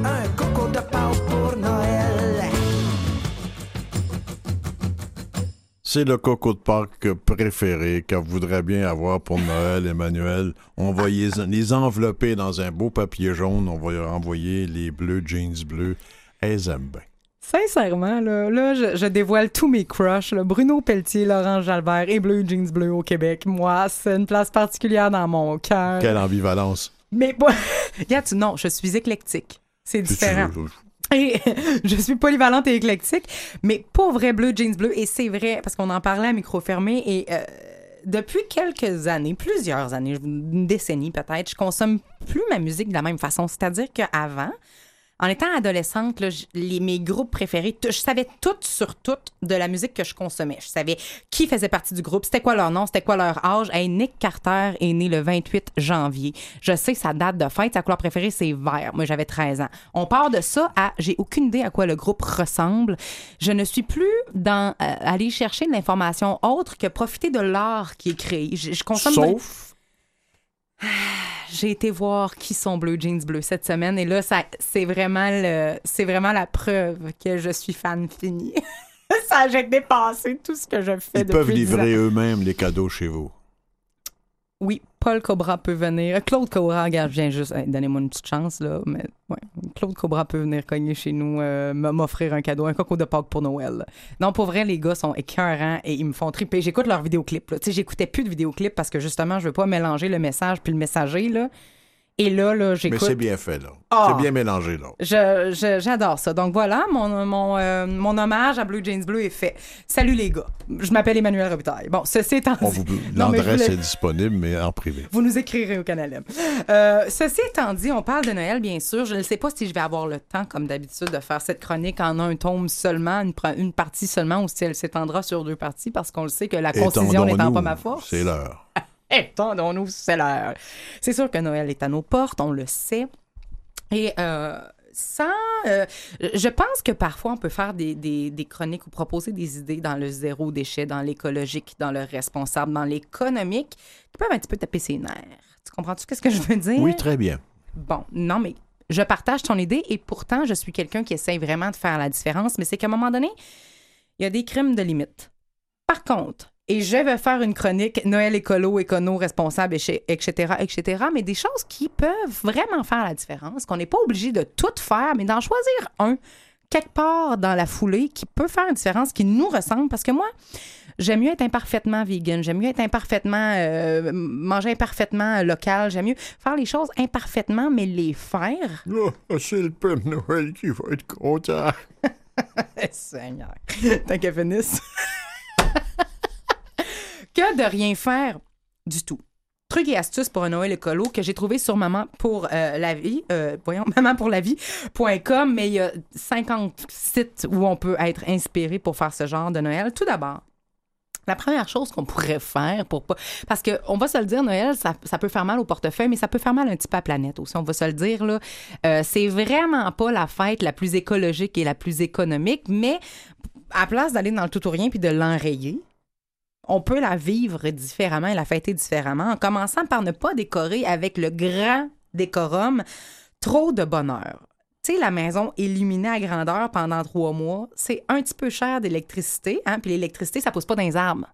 Un coco de Pâques pour Noël. C'est le coco de Pâques préféré que voudrait bien avoir pour Noël, Emmanuel. On va les, les envelopper dans un beau papier jaune. On va leur envoyer les bleus jeans bleus. Elles aiment bien. Sincèrement, là, là je, je dévoile tous mes crushs. là. Bruno Pelletier, Laurent Jalbert et Bleu Jeans Bleu au Québec. Moi, c'est une place particulière dans mon cœur. Quelle ambivalence. Mais bon, regarde, non, je suis éclectique. C'est différent. Et je suis polyvalente et éclectique, mais pour vrai bleu, jeans bleu. Et c'est vrai, parce qu'on en parlait à micro fermé. Et euh, depuis quelques années, plusieurs années, une décennie peut-être, je consomme plus ma musique de la même façon. C'est-à-dire qu'avant, en étant adolescente, là, je- les, mes groupes préférés, je savais tout sur tout de la musique que je consommais. Je savais qui faisait partie du groupe, c'était quoi leur nom, c'était quoi leur âge. Hey, Nick Carter est né le 28 janvier. Je sais sa date de fête, sa couleur préférée, c'est vert. Moi, j'avais 13 ans. On part de ça à j'ai aucune idée à quoi le groupe ressemble. Je ne suis plus dans euh, aller chercher de l'information autre que profiter de l'art qui est créé. Je, je consomme Sauf j'ai été voir qui sont Bleu Jeans Bleu cette semaine et là ça c'est vraiment le c'est vraiment la preuve que je suis fan fini. ça j'ai dépassé tout ce que je fais Ils depuis peuvent 10 livrer eux-mêmes les cadeaux chez vous. Oui, Paul Cobra peut venir. Claude Cobra, regarde, viens juste hey, donnez-moi une petite chance là, mais ouais, Claude Cobra peut venir cogner chez nous euh, m'offrir un cadeau, un coco de Pâques pour Noël. Non, pour vrai les gars sont écœurants et ils me font triper. J'écoute leurs vidéoclips là. Tu sais, j'écoutais plus de vidéoclips parce que justement, je veux pas mélanger le message puis le messager là. Et là là, Mais j'écoute c'est bien fait, là. Ah. C'est bien mélangé, là. J'adore ça. Donc voilà, mon, mon, euh, mon hommage à Blue Jeans Bleu est fait. Salut les gars. Je m'appelle Emmanuel Robitaille. Bon, ceci étant dit. vous... Mais L'adresse voulais- est disponible, mais en privé. Vous nous écrirez au Canal M. Euh, ceci étant dit, on parle de Noël, bien sûr. Je ne sais pas si je vais avoir le temps, comme d'habitude, de faire cette chronique en un tome seulement, une, une partie seulement, ou si elle s'étendra sur deux parties, parce qu'on le sait que la concision n'étant pas ma force. C'est l'heure. Étendons-nous, c'est l'heure. C'est sûr que Noël est à nos portes, on le sait. Et euh, sans. euh, je pense que parfois, on peut faire des, des- des chroniques ou proposer des idées dans le zéro déchet, dans l'écologique, dans le responsable, dans l'économique, qui peuvent un petit peu taper ses nerfs. Tu comprends-tu ce que je veux dire? Oui, très bien. Bon, non, mais je partage ton idée et pourtant, je suis quelqu'un qui essaye vraiment de faire la différence, mais c'est qu'à un moment donné, il y a des crimes de limite. Par contre, et je vais faire une chronique Noël écolo, écono, responsable, etc., etc., mais des choses qui peuvent vraiment faire la différence, qu'on n'est pas obligé de tout faire, mais d'en choisir un quelque part dans la foulée qui peut faire une différence, qui nous ressemble. Parce que moi, j'aime mieux être imparfaitement vegan, j'aime mieux être imparfaitement, euh, manger imparfaitement local, j'aime mieux faire les choses imparfaitement, mais les faire. Oh, c'est le Père Noël qui va être content. Seigneur. Tant qu'à finisse. Que de rien faire du tout. Trucs et astuces pour un Noël écolo que j'ai trouvé sur Maman pour euh, la vie, euh, voyons, mamanpourlavie.com, mais il y a 50 sites où on peut être inspiré pour faire ce genre de Noël. Tout d'abord, la première chose qu'on pourrait faire pour pas. Parce qu'on va se le dire, Noël, ça, ça peut faire mal au portefeuille, mais ça peut faire mal un petit peu à la planète aussi. On va se le dire, là. Euh, c'est vraiment pas la fête la plus écologique et la plus économique, mais à place d'aller dans le tout ou rien puis de l'enrayer, on peut la vivre différemment et la fêter différemment en commençant par ne pas décorer avec le grand décorum trop de bonheur. Tu sais, la maison illuminée à grandeur pendant trois mois, c'est un petit peu cher d'électricité. Hein? Puis l'électricité, ça pousse pas dans les arbres.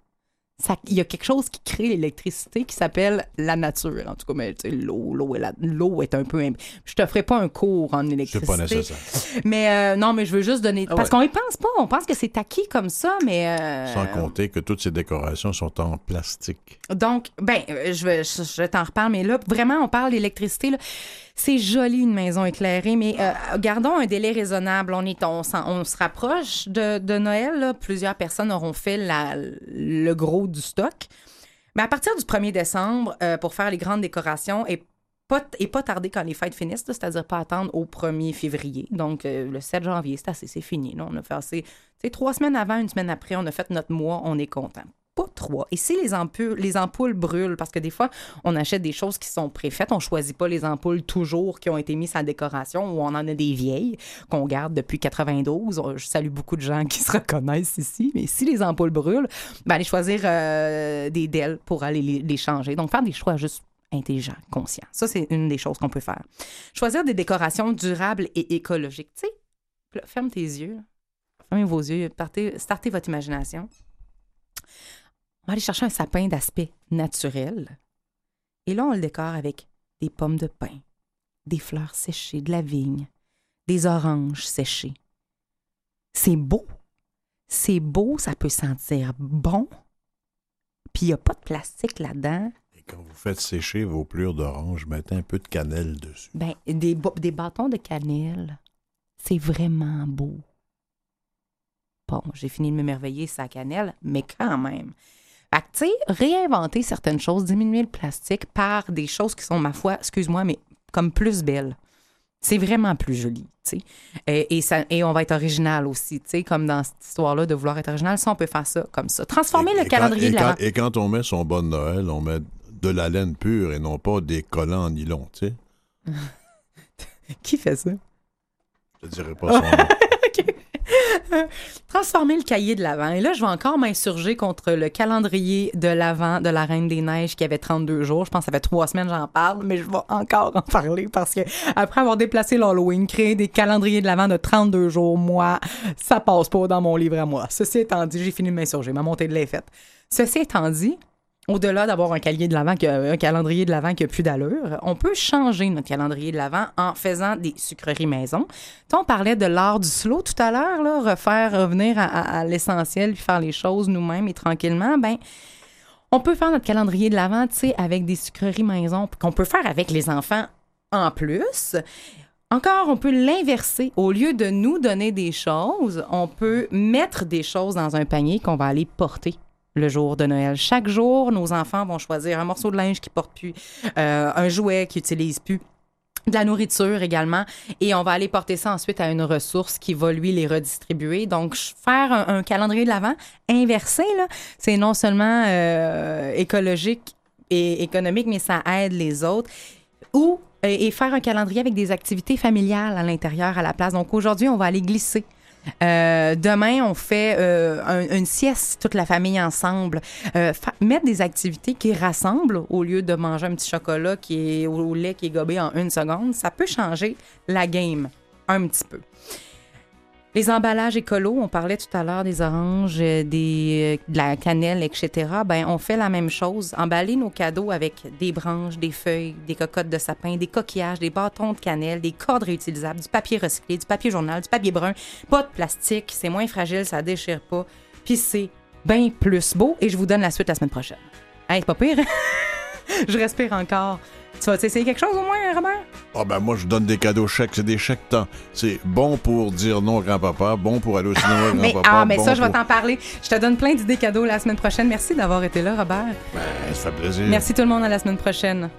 Ça- Il y a quelque chose qui crée l'électricité qui s'appelle la nature. En tout cas, mais tu sais, l'eau, l'eau est, la- l'eau est un peu. Je te ferai pas un cours en C'est électricité. pas nécessaire. Mais euh, non, mais je veux juste donner. Ah parce ouais. qu'on y pense pas. On pense que c'est acquis comme ça, mais. euh, Sans compter que toutes ces décorations sont en plastique. donc, ben, euh, je vais, je, je t'en reparle, mais là, vraiment, on parle d'électricité. là. C'est joli une maison éclairée, mais euh, gardons un délai raisonnable. On se rapproche de, Noël. Plusieurs personnes auront fait le gros du stock. Mais à partir du 1er décembre, euh, pour faire les grandes décorations et pas, tarder quand les fêtes finissent, c'est-à-dire pas attendre au 1er février. Donc, euh, le 7 janvier, c'est assez, c'est fini. On a fait trois semaines avant, une semaine après, on a fait notre mois, on est content. Pas trois. Et si les ampoules, les ampoules brûlent, parce que des fois, on achète des choses qui sont préfaites, on choisit pas les ampoules toujours qui ont été mises à la décoration ou on en a des vieilles qu'on garde depuis 92. Je salue beaucoup de gens qui se reconnaissent ici, mais si les ampoules brûlent, ben, allez choisir euh, des DEL pour aller les, changer. Donc, faire des choix juste intelligents, conscients. Ça, c'est une des choses qu'on peut faire. Choisir des décorations durables et écologiques. Tu sais, ferme tes yeux. Fermez vos yeux. Startez votre imagination. On va aller chercher un sapin d'aspect naturel. Et là, on le décore avec des pommes de pin, des fleurs séchées, de la vigne, des oranges séchées. C'est beau. C'est beau, ça peut sentir bon. Puis il n'y a pas de plastique là-dedans. Et quand vous faites sécher vos plures d'orange, mettez un peu de cannelle dessus. Ben, des, bâtons de cannelle, c'est vraiment beau. Bon, j'ai fini de m'émerveiller sa cannelle, mais quand même. Fait que, tu sais, réinventer certaines choses, diminuer le plastique par des choses qui sont, ma foi, excuse-moi, mais comme plus belles. C'est vraiment plus joli, tu sais. Et, et, ça, et on va être original aussi, tu sais, comme dans cette histoire-là de vouloir être original. Ça, on peut faire ça comme ça. Transformer le calendrier quand, de et, l'Avent. quand, et quand on met son bon Noël, on met de la laine pure et non pas des collants en nylon, tu sais. Qui fait ça? Je te dirai pas son nom. Transformer le cahier de l'Avent. Et là, je vais encore m'insurger contre le calendrier de l'Avent de la Reine des Neiges qui avait 32 jours. Je pense que ça fait trois semaines j'en parle, mais je vais encore en parler parce que après avoir déplacé l'Halloween, créer des calendriers de l'Avent de 32 jours, moi, ça passe pas dans mon livre à moi. Ceci étant dit, j'ai fini de m'insurger. Ma montée de lait. Ceci étant dit, au-delà d'avoir un, calendrier de l'Avent qui a- un calendrier de l'Avent qui a plus d'allure, on peut changer notre calendrier de l'Avent en faisant des sucreries maison. On parlait de l'art du slow tout à l'heure, refaire revenir à, l'essentiel faire les choses nous-mêmes et tranquillement. Ben, on peut faire notre calendrier de sais, avec des sucreries maison qu'on peut faire avec les enfants en plus. Encore, on peut l'inverser. Au lieu de nous donner des choses, on peut mettre des choses dans un panier qu'on va aller porter le jour de Noël. Chaque jour, nos enfants vont choisir un morceau de linge qu'ils portent plus, euh, un jouet qu'ils n'utilisent plus de la nourriture également, et on va aller porter ça ensuite à une ressource qui va lui les redistribuer. Donc, faire un, calendrier de l'Avent inversé, c'est non seulement euh, écologique et économique, mais ça aide les autres. Ou et faire un calendrier avec des activités familiales à l'intérieur, à la place. Donc, aujourd'hui, on va aller glisser. Euh, demain, on fait euh, un- une sieste, toute la famille ensemble. Euh, mettre des activités qui rassemblent au lieu de manger un petit chocolat qui est au lait qui est gobé en une seconde, ça peut changer la game un petit peu. Les emballages écolos, on parlait tout à l'heure des oranges, euh, des, euh, de la cannelle, etc. Ben, on fait la même chose. Emballer nos cadeaux avec des branches, des feuilles, des cocottes de sapin, des coquillages, des bâtons de cannelle, des cordes réutilisables, du papier recyclé, du papier journal, du papier brun, pas de plastique, c'est moins fragile, ça déchire pas. Puis c'est bien plus beau et je vous donne la suite la semaine prochaine. Hey, c'est pas pire. je respire encore. Tu vas essayer quelque chose au moins, Robert? Ah ben moi, je donne des cadeaux chèques. C'est des chèques temps. C'est bon pour dire non grand-papa, bon pour aller au cinéma Mais, grand-papa. ah, mais bon ça, je vais pour- t'en parler. Je te donne plein d'idées cadeaux la semaine prochaine. Merci d'avoir été là, Robert. Ben, ça fait plaisir. Merci tout le monde à la semaine prochaine.